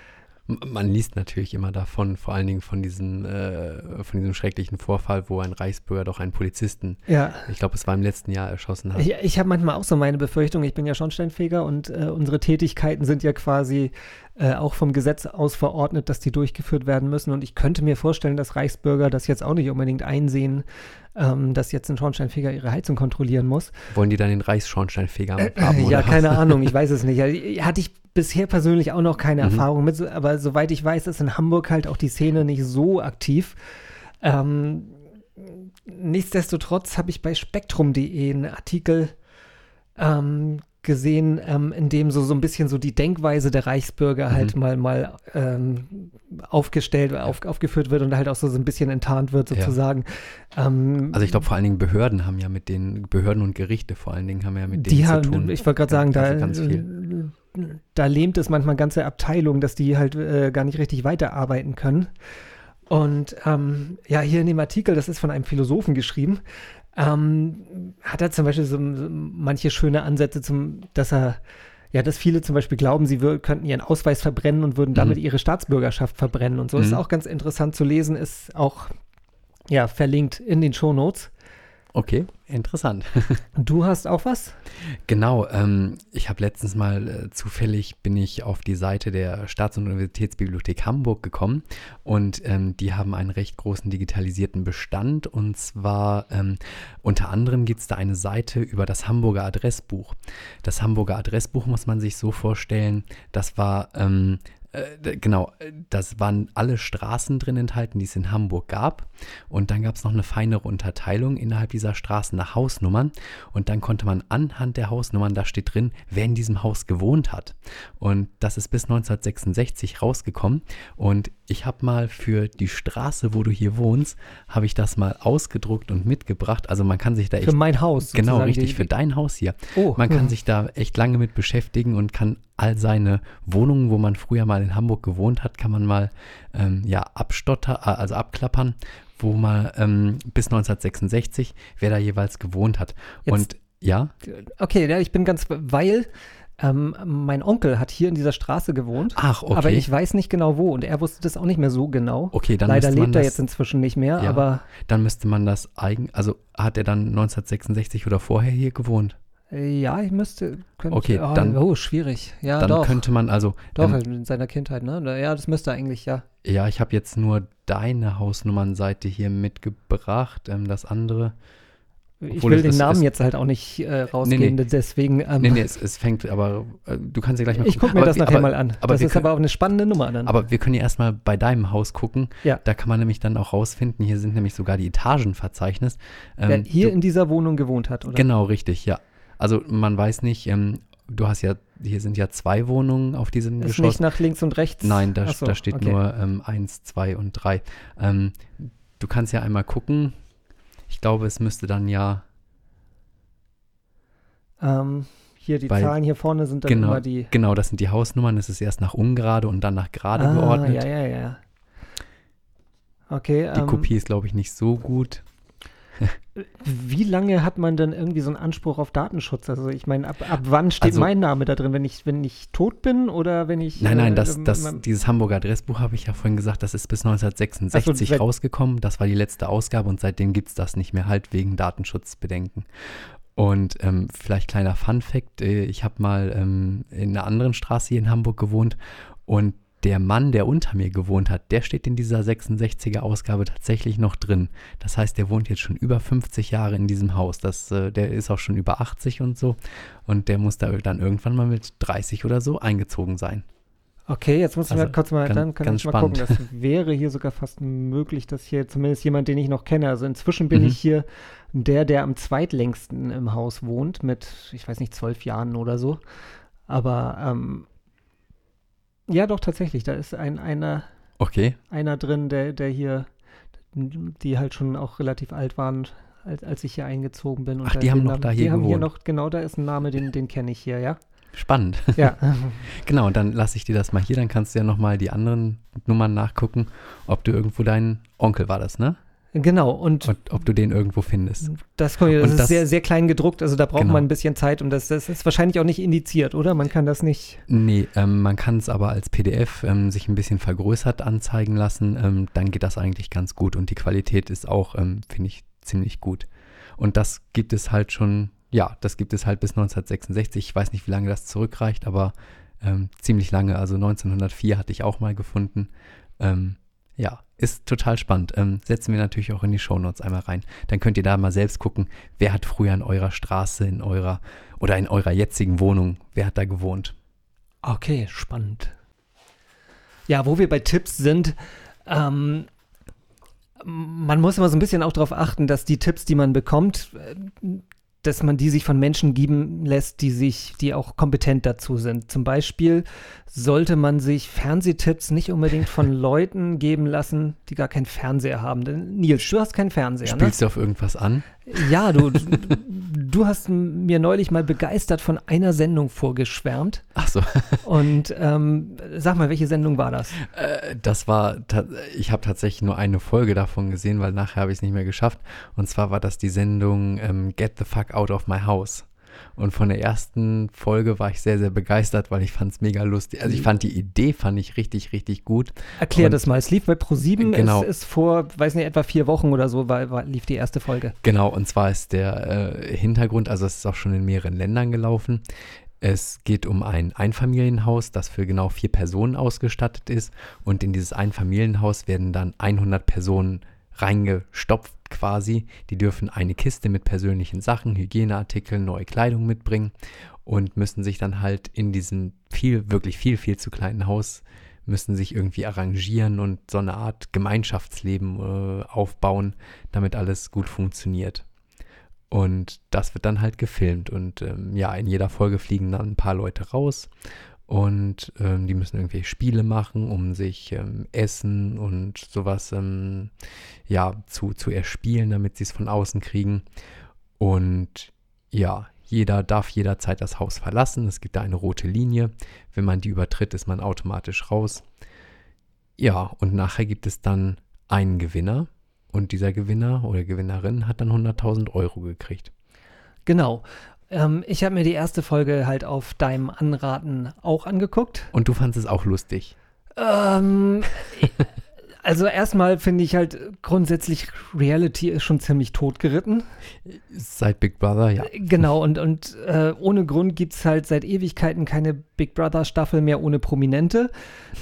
man liest natürlich immer davon, vor allen Dingen von diesem, äh, von diesem schrecklichen Vorfall, wo ein Reichsbürger doch einen Polizisten, ja. ich glaube, es war im letzten Jahr, erschossen hat. Ich, ich habe manchmal auch so meine Befürchtung, ich bin ja Schornsteinfeger und äh, unsere Tätigkeiten sind ja quasi äh, auch vom Gesetz aus verordnet, dass die durchgeführt werden müssen. Und ich könnte mir vorstellen, dass Reichsbürger das jetzt auch nicht unbedingt einsehen, ähm, dass jetzt ein Schornsteinfeger ihre Heizung kontrollieren muss. Wollen die dann den Reichsschornsteinfeger haben? ja, oder was? keine Ahnung, ich weiß es nicht. Ja, Hatte ich bisher persönlich auch noch keine Mhm. Erfahrung mit, aber soweit ich weiß, ist in Hamburg halt auch die Szene nicht so aktiv. Ähm, nichtsdestotrotz habe ich bei spektrum.de einen Artikel ähm, gesehen, ähm, in dem so, so ein bisschen so die Denkweise der Reichsbürger halt Mhm. mal, mal ähm, aufgestellt, auf, aufgeführt wird und halt auch so, so ein bisschen enttarnt wird Ja. sozusagen. Ähm, Also ich glaube, vor allen Dingen Behörden haben ja mit den, Behörden und Gerichte vor allen Dingen haben ja mit denen die zu haben, tun. ich wollte gerade sagen, Also da, ganz viel. da lähmt es manchmal ganze Abteilungen, dass die halt äh, gar nicht richtig weiterarbeiten können. Und ähm, ja, hier in dem Artikel, das ist von einem Philosophen geschrieben, ähm, hat er zum Beispiel so, so manche schöne Ansätze zum, dass er, ja, dass viele zum Beispiel glauben, sie könnten ihren Ausweis verbrennen und würden damit Mhm. ihre Staatsbürgerschaft verbrennen und so. Das ist Mhm. auch ganz interessant zu lesen, ist auch ja, verlinkt in den Shownotes. Okay, interessant. Du hast auch was? Genau, ähm, ich habe letztens mal äh, zufällig bin ich auf die Seite der Staats- und Universitätsbibliothek Hamburg gekommen und ähm, die haben einen recht großen digitalisierten Bestand und zwar ähm, unter anderem gibt es da eine Seite über das Hamburger Adressbuch. Das Hamburger Adressbuch muss man sich so vorstellen, das war ähm, äh, Genau, äh, das waren alle Straßen drin enthalten, die es in Hamburg gab. Und dann gab es noch eine feinere Unterteilung innerhalb dieser Straßen nach Hausnummern. Und dann konnte man anhand der Hausnummern, da steht drin, wer in diesem Haus gewohnt hat. Und das ist bis 1966 rausgekommen. Und ich habe mal für die Straße, wo du hier wohnst, habe ich das mal ausgedruckt und mitgebracht. Also man kann sich da echt Für mein Haus. Genau, richtig, die- für dein Haus hier. Oh, Man kann sich da echt lange mit beschäftigen und kann all seine Wohnungen, wo man früher mal in Hamburg gewohnt hat, kann man mal ähm, ja abstotter, äh, also abklappern, wo man ähm, bis 1966, wer da jeweils gewohnt hat. Jetzt- und ja, Okay, ja, ich bin ganz, weil ähm, mein Onkel hat hier in dieser Straße gewohnt, ach, okay. aber ich weiß nicht genau wo und er wusste das auch nicht mehr so genau. okay, dann Leider lebt er das, jetzt inzwischen nicht mehr, Ja. aber dann müsste man das eigen, also hat er dann 1966 oder vorher hier gewohnt? Ja, ich müsste. Könnte, Okay, oh, dann- oh, schwierig. Ja, dann doch. könnte man also, doch, ähm, in seiner Kindheit, ne? Ja, das müsste eigentlich, ja. ja, ich habe jetzt nur deine Hausnummernseite hier mitgebracht, ähm, das andere. Ich Obwohl will es- den Namen es- jetzt halt auch nicht äh, rausgeben, nee. deswegen. Ähm, Nee, nee, es, es fängt, aber äh, du kannst ja gleich mal ich gucke mir Aber das nachher aber, mal an. Aber das ist können, aber auch eine spannende Nummer dann. aber wir können ja erstmal bei deinem Haus gucken. Ja. Da kann man nämlich dann auch rausfinden, hier sind nämlich sogar die Etagenverzeichnis. Wer Ähm, hier du, in dieser Wohnung gewohnt hat, oder? Genau, richtig, ja. Also man weiß nicht, ähm, du hast ja, hier sind ja zwei Wohnungen auf diesem Ist Geschoss. nicht nach links und rechts. Nein, da, so, da steht okay. nur ähm, eins, zwei und drei. Ähm, du kannst ja einmal gucken. Ich glaube, es müsste dann ja, Ähm, hier die Weil- Zahlen hier vorne sind dann genau, immer die. genau, das sind die Hausnummern. Es ist erst nach ungerade und dann nach gerade ah, geordnet. Ja, ja, ja. Okay. Die ähm, Kopie ist, glaube ich, nicht so gut. Wie lange hat man denn irgendwie so einen Anspruch auf Datenschutz? Also ich meine, ab, ab wann steht Also- mein Name da drin? Wenn ich, wenn ich tot bin oder wenn ich. Nein, nein, äh, das, das, ähm, dieses Hamburger Adressbuch habe ich ja vorhin gesagt, das ist bis 1966 Ach so, seit- rausgekommen. Das war die letzte Ausgabe und seitdem gibt es das nicht mehr, halt wegen Datenschutzbedenken. Und ähm, vielleicht kleiner Fun-Fact: äh, Ich habe mal ähm, in einer anderen Straße hier in Hamburg gewohnt und der Mann, der unter mir gewohnt hat, der steht in dieser 66er Ausgabe tatsächlich noch drin. Das heißt, der wohnt jetzt schon über 50 Jahre in diesem Haus. Das, äh, der ist auch schon über 80 und so. Und der muss da dann irgendwann mal mit 30 oder so eingezogen sein. Okay, jetzt muss ich Also mal kurz mal, ganz- dann kann ganz ich mal gucken. spannend. Das wäre hier sogar fast möglich, dass hier zumindest jemand, den ich noch kenne. Also inzwischen bin Mhm. ich hier der, der am zweitlängsten im Haus wohnt, mit, ich weiß nicht, zwölf Jahren oder so. Aber ähm, ja, doch tatsächlich, da ist ein einer, Okay. einer drin, der, der hier, die halt schon auch relativ alt waren, als, als ich hier eingezogen bin. Und Ach, die haben noch Namen- da hier Die haben hier gewohnt. noch, genau, da ist ein Name, den, den kenne ich hier, ja. Spannend. Ja. Genau, und dann lasse ich dir das mal hier, dann kannst du ja nochmal die anderen Nummern nachgucken, ob du irgendwo dein Onkel war das, ne? Genau, und Und ob du den irgendwo findest. Das, das Und ist das- sehr, sehr klein gedruckt, also da braucht Genau. man ein bisschen Zeit und das, das ist wahrscheinlich auch nicht indiziert, oder? Man kann das nicht. Nee, ähm, man kann es aber als PDF ähm, sich ein bisschen vergrößert anzeigen lassen. Ähm, dann geht das eigentlich ganz gut und die Qualität ist auch, ähm, finde ich, ziemlich gut. Und das gibt es halt schon, ja, das gibt es halt bis 1966. Ich weiß nicht, wie lange das zurückreicht, aber ähm, ziemlich lange. Also 1904 hatte ich auch mal gefunden. Ähm, ja, ist total spannend. Ähm, setzen wir natürlich auch in die Shownotes einmal rein. Dann könnt ihr da mal selbst gucken, wer hat früher in eurer Straße, in eurer oder in eurer jetzigen Wohnung, wer hat da gewohnt. Okay, spannend. Ja, wo wir bei Tipps sind, ähm, man muss immer so ein bisschen auch darauf achten, dass die Tipps, die man bekommt, äh, dass man die sich von Menschen geben lässt, die sich, die auch kompetent dazu sind. Zum Beispiel sollte man sich Fernsehtipps nicht unbedingt von Leuten geben lassen, die gar keinen Fernseher haben. Denn Nils, du hast keinen Fernseher, ne? Spielst du auf irgendwas an? Ja, du, du, hast mir neulich mal begeistert von einer Sendung vorgeschwärmt. Ach so, Und ähm, sag mal, welche Sendung war das? äh, das war, ich habe tatsächlich nur eine Folge davon gesehen, weil nachher habe ich es nicht mehr geschafft. Und zwar war das die Sendung ähm, Get the Fuck Out of My House. Und von der ersten Folge war ich sehr, sehr begeistert, weil ich fand es mega lustig. Also ich fand die Idee, fand ich richtig, richtig gut. Erklär Und- das mal. Es lief bei Pro7. Genau. Es ist vor, weiß nicht, etwa vier Wochen oder so, war, war, lief die erste Folge. Genau, und zwar ist der äh, Hintergrund, also es ist auch schon in mehreren Ländern gelaufen. Es geht um ein Einfamilienhaus, das für genau vier Personen ausgestattet ist. Und in dieses Einfamilienhaus werden dann 100 Personen reingestopft quasi. Die dürfen eine Kiste mit persönlichen Sachen, Hygieneartikeln, neue Kleidung mitbringen und müssen sich dann halt in diesem viel, wirklich viel, viel zu kleinen Haus müssen sich irgendwie arrangieren und so eine Art Gemeinschaftsleben äh, aufbauen, damit alles gut funktioniert. Und das wird dann halt gefilmt. Und ähm, ja, in jeder Folge fliegen dann ein paar Leute raus und ähm, die müssen irgendwelche Spiele machen, um sich ähm, Essen und sowas ähm, ja, zu, zu erspielen, damit sie es von außen kriegen. Und ja, jeder darf jederzeit das Haus verlassen. Es gibt da eine rote Linie. Wenn man die übertritt, ist man automatisch raus. Ja, und nachher gibt es dann einen Gewinner. Und dieser Gewinner oder Gewinnerin hat dann 100.000 Euro gekriegt. Genau. Ähm, ich habe mir die erste Folge halt auf deinem Anraten auch angeguckt. Und du fandest es auch lustig. Ähm, Also erstmal finde ich halt grundsätzlich Reality ist schon ziemlich totgeritten. Seit Big Brother, ja. Genau, und, und äh, ohne Grund gibt es halt seit Ewigkeiten keine Big Brother Staffel mehr ohne Prominente.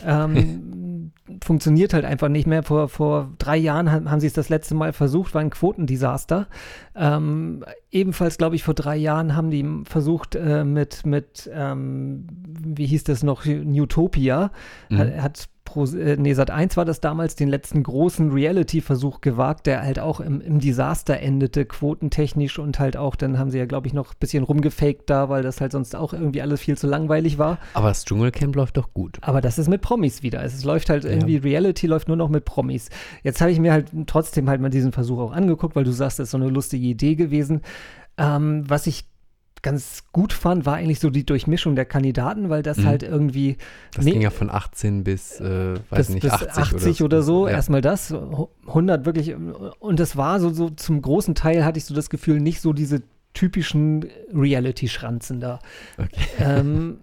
Ähm, funktioniert halt einfach nicht mehr. Vor, vor drei Jahren haben, haben sie es das letzte Mal versucht, war ein Quotendesaster. Ähm, ebenfalls, glaube ich, vor drei Jahren haben die versucht äh, mit, mit ähm, wie hieß das noch, Newtopia, mhm. hat, hat Pro, äh, nee, Sat 1 war das damals, den letzten großen Reality-Versuch gewagt, der halt auch im, im Desaster endete, quotentechnisch und halt auch, dann haben sie ja, glaube ich, noch ein bisschen rumgefaked da, weil das halt sonst auch irgendwie alles viel zu langweilig war. Aber das Dschungelcamp läuft doch gut. Aber das ist mit Promis wieder. Es läuft halt ja. irgendwie, Reality läuft nur noch mit Promis. Jetzt habe ich mir halt trotzdem halt mal diesen Versuch auch angeguckt, weil du sagst, das ist so eine lustige Idee gewesen. Ähm, was ich ganz gut fand, war eigentlich so die Durchmischung der Kandidaten, weil das mhm. halt irgendwie. Das nee, ging ja von 18 bis, äh, weiß bis, nicht, bis 80, 80 oder so. Oder so. Ja. Erstmal das, 100 wirklich. Und das war so, so zum großen Teil hatte ich so das Gefühl, nicht so diese typischen Reality-Schranzen da. Okay. Ähm,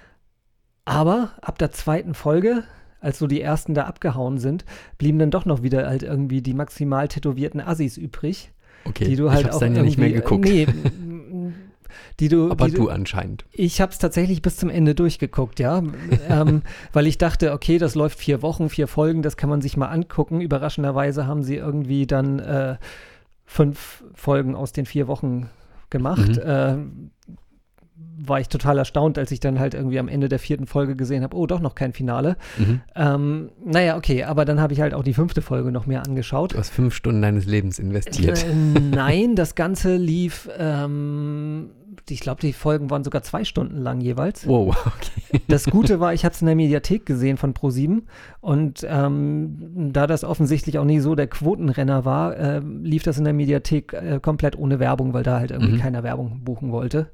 aber ab der zweiten Folge als so die ersten da abgehauen sind, blieben dann doch noch wieder halt irgendwie die maximal tätowierten Assis übrig. Okay, die du halt ich hab's auch dann ja nicht mehr geguckt. Nee, die du. Aber die du, anscheinend. Ich habe es tatsächlich bis zum Ende durchgeguckt, ja. ähm, weil ich dachte, okay, das läuft vier Wochen, vier Folgen, das kann man sich mal angucken. Überraschenderweise haben sie irgendwie dann äh, fünf Folgen aus den vier Wochen gemacht. Mhm. Äh, war ich total erstaunt, als ich dann halt irgendwie am Ende der vierten Folge gesehen habe, oh, doch noch kein Finale. Mhm. Ähm, naja, okay, aber dann habe ich halt auch die fünfte Folge noch mehr angeschaut. Du hast fünf Stunden deines Lebens investiert. Äh, nein, das Ganze lief, ähm, ich glaube, die Folgen waren sogar zwei Stunden lang jeweils. Wow, okay. Das Gute war, ich hatte es in der Mediathek gesehen von Pro7 und ähm, da das offensichtlich auch nie so der Quotenrenner war, äh, lief das in der Mediathek äh, komplett ohne Werbung, weil da halt irgendwie mhm. keiner Werbung buchen wollte.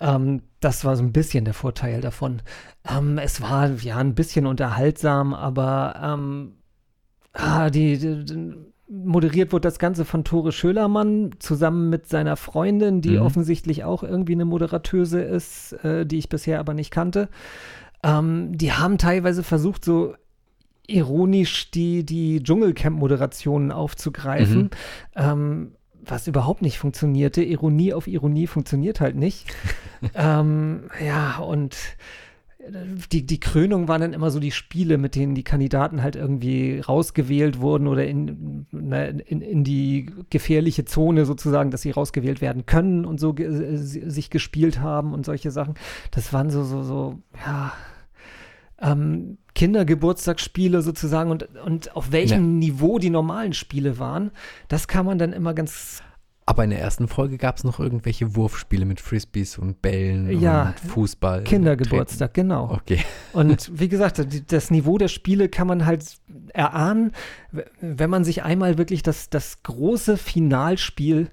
Ähm, das war so ein bisschen der Vorteil davon. Ähm, es war ja ein bisschen unterhaltsam, aber ähm, ah, die, die, moderiert wurde das Ganze von Tore Schölermann zusammen mit seiner Freundin, die mhm. offensichtlich auch irgendwie eine Moderatöse ist, äh, die ich bisher aber nicht kannte. Ähm, die haben teilweise versucht, so ironisch die, die Dschungelcamp-Moderationen aufzugreifen. Mhm. Ähm, was überhaupt nicht funktionierte. Ironie auf Ironie funktioniert halt nicht. ähm, ja, und die, die Krönung waren dann immer so die Spiele, mit denen die Kandidaten halt irgendwie rausgewählt wurden oder in, in, in die gefährliche Zone sozusagen, dass sie rausgewählt werden können und so ge sich gespielt haben und solche Sachen. Das waren so, so, so, ja, ähm, Kindergeburtstagsspiele sozusagen und, und auf welchem ja. Niveau die normalen Spiele waren, das kann man dann immer ganz. Aber in der ersten Folge gab es noch irgendwelche Wurfspiele mit Frisbees und Bällen ja, und Fußball. Kindergeburtstag, treten. genau. Okay. Und wie gesagt, das Niveau der Spiele kann man halt erahnen, wenn man sich einmal wirklich das, das große Finalspiel,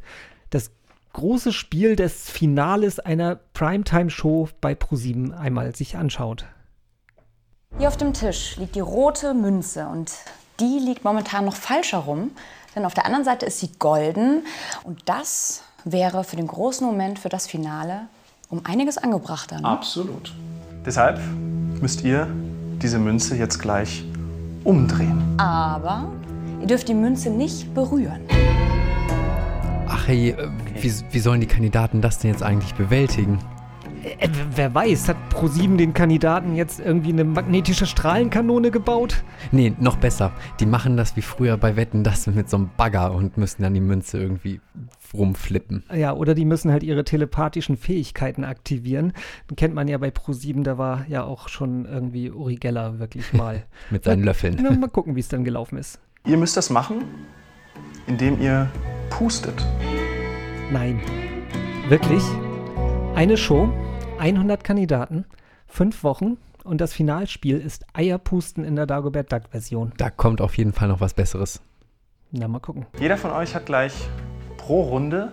das große Spiel des Finales einer Primetime-Show bei ProSieben einmal sich anschaut. Hier auf dem Tisch liegt die rote Münze und die liegt momentan noch falsch herum, denn auf der anderen Seite ist sie golden und das wäre für den großen Moment, für das Finale, um einiges angebrachter. Ne? Absolut. Deshalb müsst ihr diese Münze jetzt gleich umdrehen. Aber ihr dürft die Münze nicht berühren. Ach hey, äh, wie, wie sollen die Kandidaten das denn jetzt eigentlich bewältigen? Äh, wer weiß, hat ProSieben den Kandidaten jetzt irgendwie eine magnetische Strahlenkanone gebaut? Nee, noch besser. Die machen das wie früher bei Wetten, das mit so einem Bagger und müssen dann die Münze irgendwie rumflippen. Ja, oder die müssen halt ihre telepathischen Fähigkeiten aktivieren. Den kennt man ja bei ProSieben, da war ja auch schon irgendwie Uri Geller wirklich mal. mit seinen mal, Löffeln. Na, mal gucken, wie es dann gelaufen ist. Ihr müsst das machen, indem ihr pustet. Nein. Wirklich? Eine Show 100 Kandidaten, fünf Wochen und das Finalspiel ist Eierpusten in der Dagobert Duck Version. Da kommt auf jeden Fall noch was Besseres. Na, mal gucken. Jeder von euch hat gleich pro Runde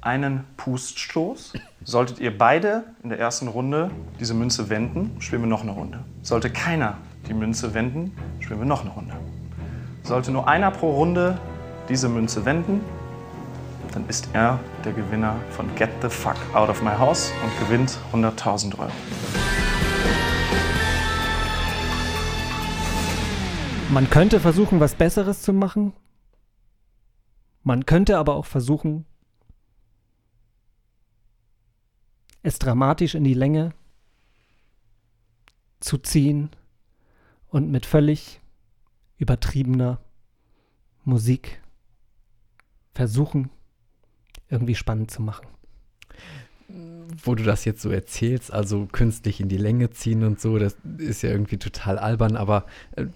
einen Puststoß. Solltet ihr beide in der ersten Runde diese Münze wenden, spielen wir noch eine Runde. Sollte keiner die Münze wenden, spielen wir noch eine Runde. Sollte nur einer pro Runde diese Münze wenden, dann ist er der Gewinner von Get the Fuck Out of My House und gewinnt 100.000 Euro. Man könnte versuchen, was Besseres zu machen. Man könnte aber auch versuchen, es dramatisch in die Länge zu ziehen und mit völlig übertriebener Musik versuchen, irgendwie spannend zu machen. Wo du das jetzt so erzählst, also künstlich in die Länge ziehen und so, das ist ja irgendwie total albern, aber äh,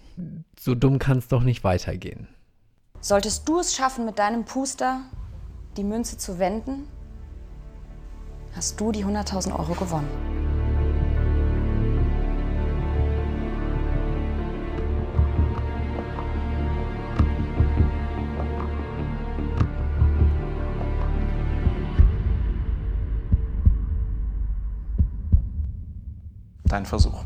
so dumm kann es doch nicht weitergehen. Solltest du es schaffen, mit deinem Puster die Münze zu wenden, hast du die 100.000 Euro gewonnen. Dein Versuch.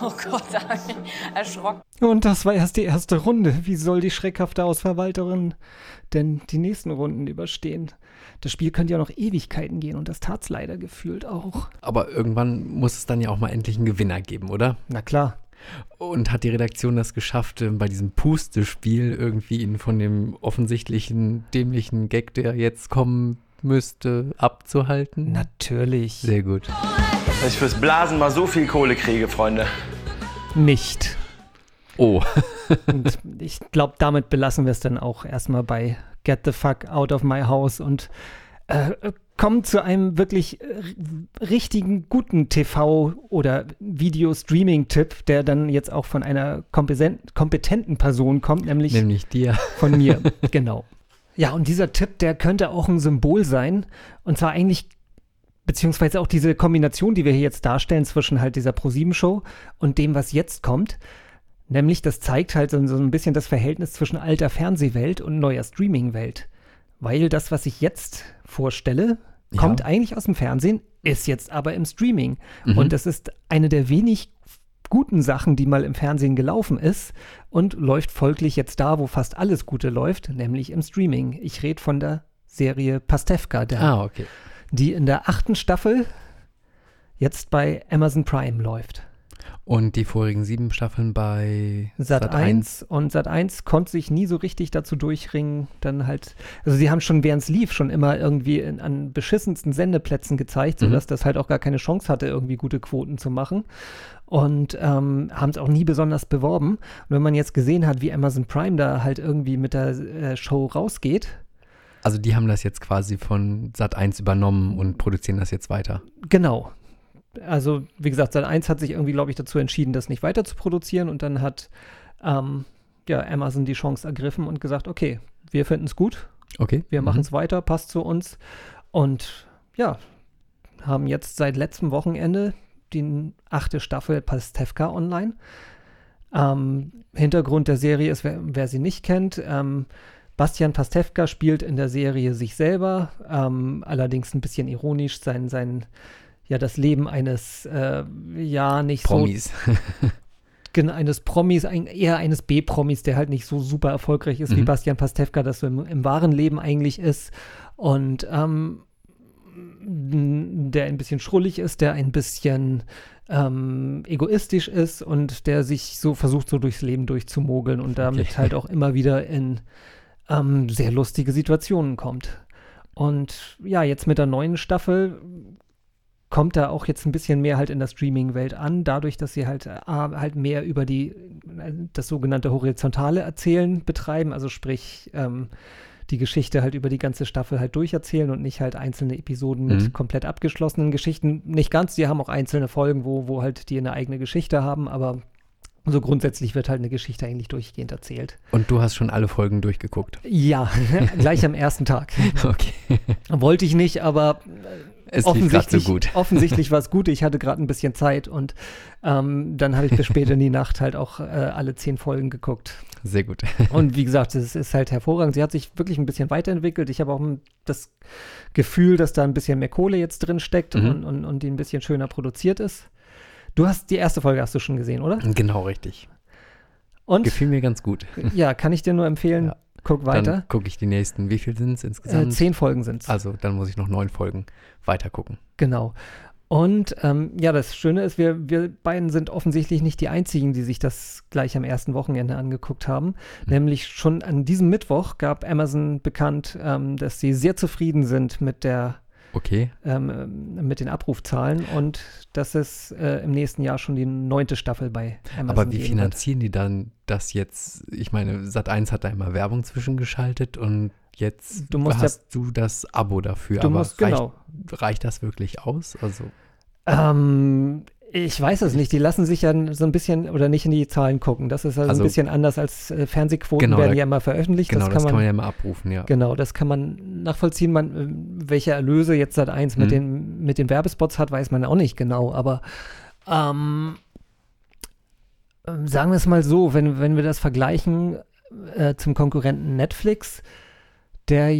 Oh Gott, da bin ich erschrocken. Und das war erst die erste Runde. Wie soll die schreckhafte Ausverwalterin denn die nächsten Runden überstehen? Das Spiel könnte ja noch Ewigkeiten gehen und das tat's leider gefühlt auch. Aber irgendwann muss es dann ja auch mal endlich einen Gewinner geben, oder? Na klar. Und hat die Redaktion das geschafft, äh, bei diesem Puste-Spiel irgendwie ihn von dem offensichtlichen, dämlichen Gag, der jetzt kommen müsste, abzuhalten? Natürlich. Sehr gut. Dass ich fürs Blasen mal so viel Kohle kriege, Freunde. Nicht. Oh. Und ich glaube, damit belassen wir es dann auch erstmal bei Get the fuck out of my house und äh, kommen zu einem wirklich äh, richtigen guten TV- oder Video-Streaming-Tipp, der dann jetzt auch von einer kompeten- kompetenten Person kommt, nämlich Nämlich dir. von mir. genau. Ja, und dieser Tipp, der könnte auch ein Symbol sein. Und zwar eigentlich, beziehungsweise auch diese Kombination, die wir hier jetzt darstellen zwischen halt dieser ProSieben-Show und dem, was jetzt kommt. Nämlich, das zeigt halt so, so ein bisschen das Verhältnis zwischen alter Fernsehwelt und neuer Streaming-Welt. Weil das, was ich jetzt vorstelle, Ja. kommt eigentlich aus dem Fernsehen, ist jetzt aber im Streaming. Mhm. Und das ist eine der wenig guten Sachen, die mal im Fernsehen gelaufen ist und läuft folglich jetzt da, wo fast alles Gute läuft, nämlich im Streaming. Ich rede von der Serie Pastewka, der, Ah, okay. die in der achten Staffel jetzt bei Amazon Prime läuft. Und die vorigen sieben Staffeln bei Sat 1 und Sat 1 konnte sich nie so richtig dazu durchringen, dann halt, also sie haben schon, während es lief, schon immer irgendwie in, an beschissensten Sendeplätzen gezeigt, Mhm. sodass das halt auch gar keine Chance hatte, irgendwie gute Quoten zu machen. Und ähm, haben es auch nie besonders beworben. Und wenn man jetzt gesehen hat, wie Amazon Prime da halt irgendwie mit der äh, Show rausgeht, Also die haben das jetzt quasi von Sat 1 übernommen und produzieren das jetzt weiter. Genau. Also, wie gesagt, Sat 1 hat sich irgendwie, glaube ich, dazu entschieden, das nicht weiter zu produzieren und dann hat ähm, ja, Amazon die Chance ergriffen und gesagt, okay, wir finden es gut, Okay. wir Mhm. machen es weiter, passt zu uns und ja, haben jetzt seit letztem Wochenende die achte Staffel Pastewka online. Ähm, Hintergrund der Serie ist, wer, wer sie nicht kennt, ähm, Bastian Pastewka spielt in der Serie sich selber, ähm, allerdings ein bisschen ironisch, sein, sein, ja, das Leben eines, äh, ja, nicht Promis. so, gen- eines Promis, ein, eher eines B-Promis, der halt nicht so super erfolgreich ist, wie Mhm. Bastian Pastewka das so im, im wahren Leben eigentlich ist. Und ähm, der ein bisschen schrullig ist, der ein bisschen ähm, egoistisch ist und der sich so versucht, so durchs Leben durchzumogeln und damit Okay. halt auch immer wieder in ähm, sehr lustige Situationen kommt. Und ja, jetzt mit der neuen Staffel kommt da auch jetzt ein bisschen mehr halt in der Streaming-Welt an, dadurch, dass sie halt, äh, halt mehr über die, äh, das sogenannte horizontale Erzählen betreiben, also sprich, ähm, die Geschichte halt über die ganze Staffel halt durcherzählen und nicht halt einzelne Episoden mit Mhm. komplett abgeschlossenen Geschichten. Nicht ganz, die haben auch einzelne Folgen, wo, wo halt die eine eigene Geschichte haben, aber so grundsätzlich wird halt eine Geschichte eigentlich durchgehend erzählt. Und du hast schon alle Folgen durchgeguckt. Ja, gleich am ersten Tag. Okay. Wollte ich nicht, aber Es lief gerade so offensichtlich, gut. offensichtlich war es gut. Ich hatte gerade ein bisschen Zeit und ähm, dann habe ich bis spät in die Nacht halt auch äh, alle zehn Folgen geguckt. Sehr gut. Und wie gesagt, es ist halt hervorragend. Sie hat sich wirklich ein bisschen weiterentwickelt. Ich habe auch das Gefühl, dass da ein bisschen mehr Kohle jetzt drin steckt Mhm. und, und, und die ein bisschen schöner produziert ist. Du hast die erste Folge hast du schon gesehen, oder? Genau richtig. Und Gefiel mir ganz gut. ja, kann ich dir nur empfehlen, Ja. Guck weiter. Dann gucke ich die nächsten. Wie viel sind es Äh, insgesamt? zehn Folgen sind es. Also dann muss ich noch neun Folgen weiter gucken. Genau. Und ähm, ja, das Schöne ist, wir, wir beiden sind offensichtlich nicht die Einzigen, die sich das gleich am ersten Wochenende angeguckt haben. Nämlich schon an diesem Mittwoch gab Amazon bekannt, ähm, dass sie sehr zufrieden sind mit der Okay. ähm, mit den Abrufzahlen und dass es äh, im nächsten Jahr schon die neunte Staffel bei Amazon Aber wie finanzieren die dann das jetzt? Ich meine, Sat1 hat da immer Werbung zwischengeschaltet und jetzt Du musst ja- hast du das Abo dafür. Du aber musst- reicht, genau. reicht das wirklich aus? Also, Ähm, ich weiß es nicht. Die lassen sich ja so ein bisschen oder nicht in die Zahlen gucken. Das ist also, Also- ein bisschen anders als äh, Fernsehquoten Genau, werden ja immer veröffentlicht. genau, das kann man, ja immer abrufen, ja. Genau, das kann man nachvollziehen. Man, äh, welche Erlöse jetzt seit eins mit, Mhm. den, mit den Werbespots hat, weiß man auch nicht genau. Aber ähm, ähm, sagen wir es mal so, wenn, wenn wir das vergleichen äh, zum Konkurrenten Netflix, der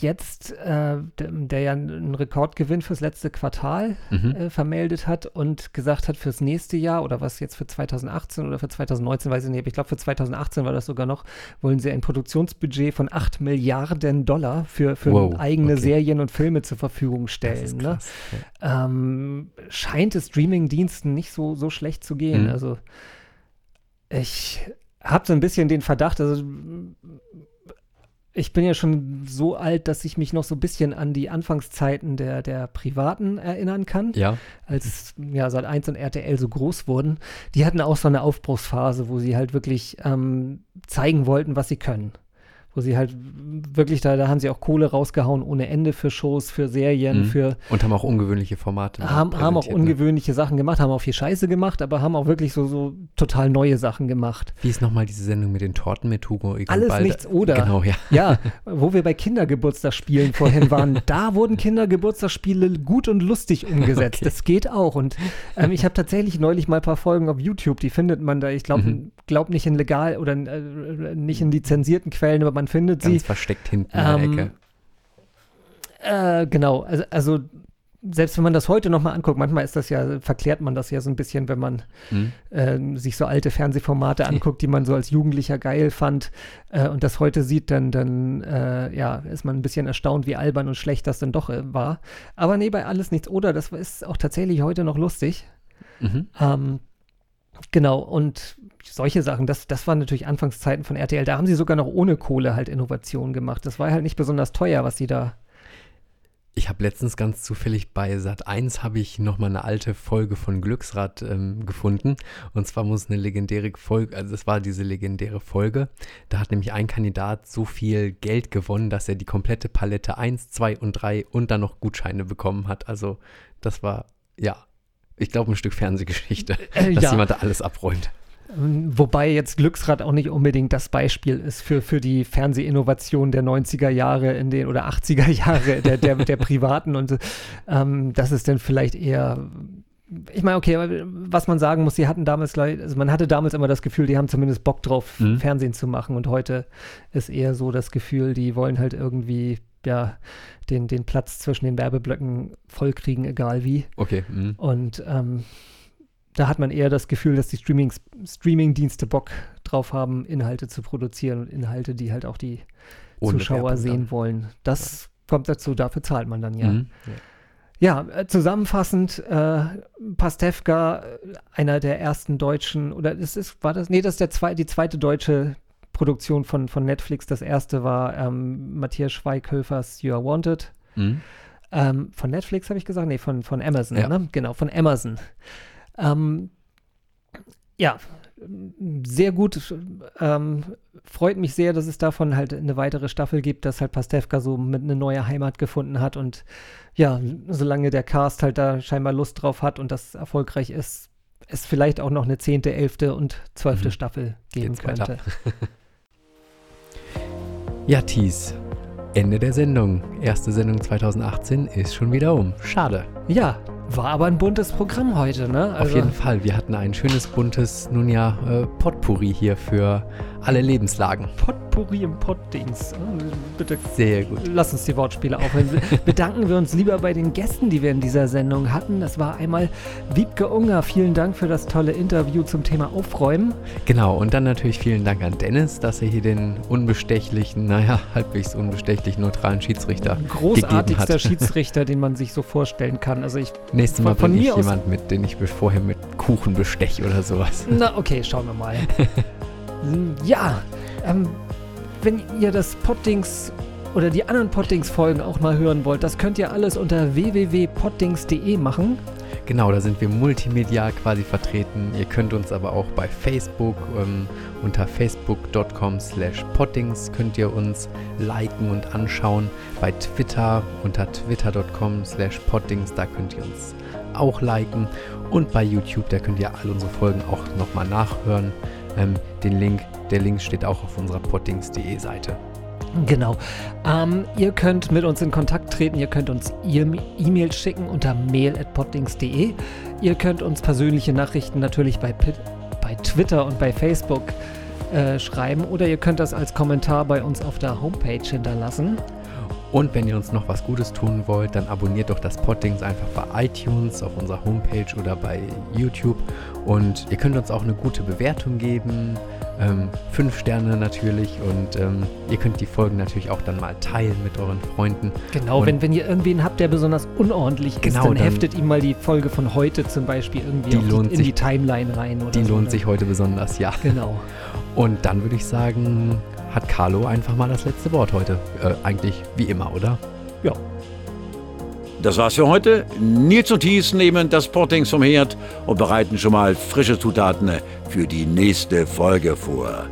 jetzt, äh, der, der ja einen Rekordgewinn fürs letzte Quartal Mhm. äh, vermeldet hat und gesagt hat, fürs nächste Jahr oder was jetzt für 2018 oder für 2019, weiß ich nicht, aber ich glaube für 2018 war das sogar noch, wollen sie ein Produktionsbudget von 8 Milliarden Dollar für, für Wow, eigene okay. Serien und Filme zur Verfügung stellen. Ne? Ja. ähm, scheint es Streaming-Diensten nicht so, so schlecht zu gehen. Mhm. Also ich habe so ein bisschen den Verdacht, also ich bin ja schon so alt, dass ich mich noch so ein bisschen an die Anfangszeiten der, der Privaten erinnern kann, Ja, als ja, seit 1 und RTL so groß wurden. Die hatten auch so eine Aufbruchsphase, wo sie halt wirklich ähm, zeigen wollten, was sie können. Wo sie halt wirklich, da, da haben sie auch Kohle rausgehauen ohne Ende für Shows, für Serien, Mhm. für und haben auch ungewöhnliche Formate. haben, haben auch ne? ungewöhnliche Sachen gemacht, haben auch viel Scheiße gemacht, aber haben auch wirklich so, so total neue Sachen gemacht. Wie ist nochmal diese Sendung mit den Torten mit Hugo Egon Alles Balder? nichts oder. Genau, ja. Ja, wo wir bei Kindergeburtstagsspielen vorhin waren, da wurden Kindergeburtstagsspiele gut und lustig umgesetzt. Okay. Das geht auch. Und ähm, ich habe tatsächlich neulich mal ein paar Folgen auf YouTube, die findet man da, ich glaube Mhm. Glaub nicht in legal oder äh, nicht in lizenzierten Quellen, aber man findet Ganz sie. versteckt hinten Ähm, in der Ecke. Äh, genau, also, also selbst wenn man das heute nochmal anguckt, manchmal ist das ja, verklärt man das ja so ein bisschen, wenn man Mhm. ähm, sich so alte Fernsehformate anguckt, die man so als Jugendlicher geil fand äh, und das heute sieht, dann, dann äh, ja, ist man ein bisschen erstaunt, wie albern und schlecht das dann doch äh, war. Aber nee, bei alles nichts oder, das ist auch tatsächlich heute noch lustig. Mhm. Ähm, genau, und solche Sachen, das, das waren natürlich Anfangszeiten von RTL. Da haben sie sogar noch ohne Kohle halt Innovationen gemacht. Das war halt nicht besonders teuer, was sie da. Ich habe letztens ganz zufällig bei Sat 1 habe ich noch mal eine alte Folge von Glücksrad ähm, gefunden und zwar muss eine legendäre Folge, also das war diese legendäre Folge, da hat nämlich ein Kandidat so viel Geld gewonnen, dass er die komplette Palette 1, 2 und 3 und dann noch Gutscheine bekommen hat. Also das war ja, ich glaube ein Stück Fernsehgeschichte, Äh, dass ja. jemand da alles abräumt. Ähm, Wobei jetzt Glücksrad auch nicht unbedingt das Beispiel ist für, für die Fernsehinnovation der 90er Jahre in den oder 80er Jahre der, der, der Privaten und ähm, das ist dann vielleicht eher. Ich meine, okay, was man sagen muss, sie hatten damals, gleich- also man hatte damals immer das Gefühl, die haben zumindest Bock drauf, Mhm. Fernsehen zu machen und heute ist eher so das Gefühl, die wollen halt irgendwie, ja, den, den Platz zwischen den Werbeblöcken vollkriegen, egal wie. Okay, mhm. Und ähm, da hat man eher das Gefühl, dass die Streaming-Dienste Bock drauf haben, Inhalte zu produzieren und Inhalte, die halt auch die Ohne Zuschauer Werbung sehen dann. wollen. Das kommt dazu, dafür zahlt man dann ja. Mhm. Ja, äh, zusammenfassend, äh, Pastewka, äh, einer der ersten deutschen, oder ist es, war das, nee, das ist der zwei, die zweite deutsche Produktion von, von Netflix. Das erste war ähm, Matthias Schweighöfers You Are Wanted. Mhm. Ähm, von Netflix habe ich gesagt? Nee, von, von Amazon, Ja. ne? Genau, von Amazon. Ähm, ja, sehr gut. Ähm, freut mich sehr, dass es davon halt eine weitere Staffel gibt, dass halt Pastewka so mit eine neue Heimat gefunden hat und ja, solange der Cast halt da scheinbar Lust drauf hat und das erfolgreich ist, es vielleicht auch noch eine zehnte, elfte und zwölfte Mhm. Staffel geben Geht's könnte. Ja, Thies. Ende der Sendung. Erste Sendung 2018 ist schon wieder um. Schade. Ja, war aber ein buntes Programm heute, ne? Auf jeden Fall. Wir hatten ein schönes, buntes, nun ja, äh, Potpourri hier für alle Lebenslagen. Potpourri im Poddings. Bitte Sehr gut. Lass uns die Wortspiele aufhören. Bedanken wir uns lieber bei den Gästen, die wir in dieser Sendung hatten. Das war einmal Wiebke Unger. Vielen Dank für das tolle Interview zum Thema Aufräumen. Genau, und dann natürlich vielen Dank an Dennis, dass er hier den unbestechlichen, naja, halbwegs unbestechlichen, neutralen Schiedsrichter Großartigster. Schiedsrichter, den man sich so vorstellen kann. Also ich Nächstes Mal Von- von mir aus- jemand mit, den ich vorher mit Kuchen besteche oder sowas. Na, okay, schauen wir mal. ja, ähm, wenn ihr das Poddings oder die anderen Poddings-Folgen auch mal hören wollt, das könnt ihr alles unter www.poddings.de machen. Genau, da sind wir multimedial quasi vertreten. Ihr könnt uns aber auch bei Facebook ähm, unter facebook.com slash poddings könnt ihr uns liken und anschauen. Bei Twitter unter twitter.com slash poddings, da könnt ihr uns auch liken. Und bei YouTube, da könnt ihr all unsere Folgen auch nochmal nachhören. Ähm, den Link, der Link steht auch auf unserer poddings.de Seite. Genau. Ähm, ihr könnt mit uns in Kontakt treten. Ihr könnt uns E-Mail schicken unter mail.poddings.de. Ihr könnt uns persönliche Nachrichten natürlich bei, bei Twitter und bei Facebook äh, schreiben oder ihr könnt das als Kommentar bei uns auf der Homepage hinterlassen. Und wenn ihr uns noch was Gutes tun wollt, dann abonniert doch das Poddings einfach bei iTunes, auf unserer Homepage oder bei YouTube. Und ihr könnt uns auch eine gute Bewertung geben. Ähm, fünf Sterne natürlich. Und ähm, ihr könnt die Folgen natürlich auch dann mal teilen mit euren Freunden. Genau, Und wenn, wenn ihr irgendwen habt, der besonders unordentlich ist, Genau, dann dann- heftet ihm mal die Folge von heute zum Beispiel irgendwie Die die, in sich- die Timeline rein. Oder Die so, lohnt ne? sich heute besonders, ja. Genau. Und dann würde ich sagen, hat Carlo einfach mal das letzte Wort heute. Äh, eigentlich wie immer, oder? Ja. Das war's für heute. Nils und Thies nehmen das Pottings vom Herd und bereiten schon mal frische Zutaten für die nächste Folge vor.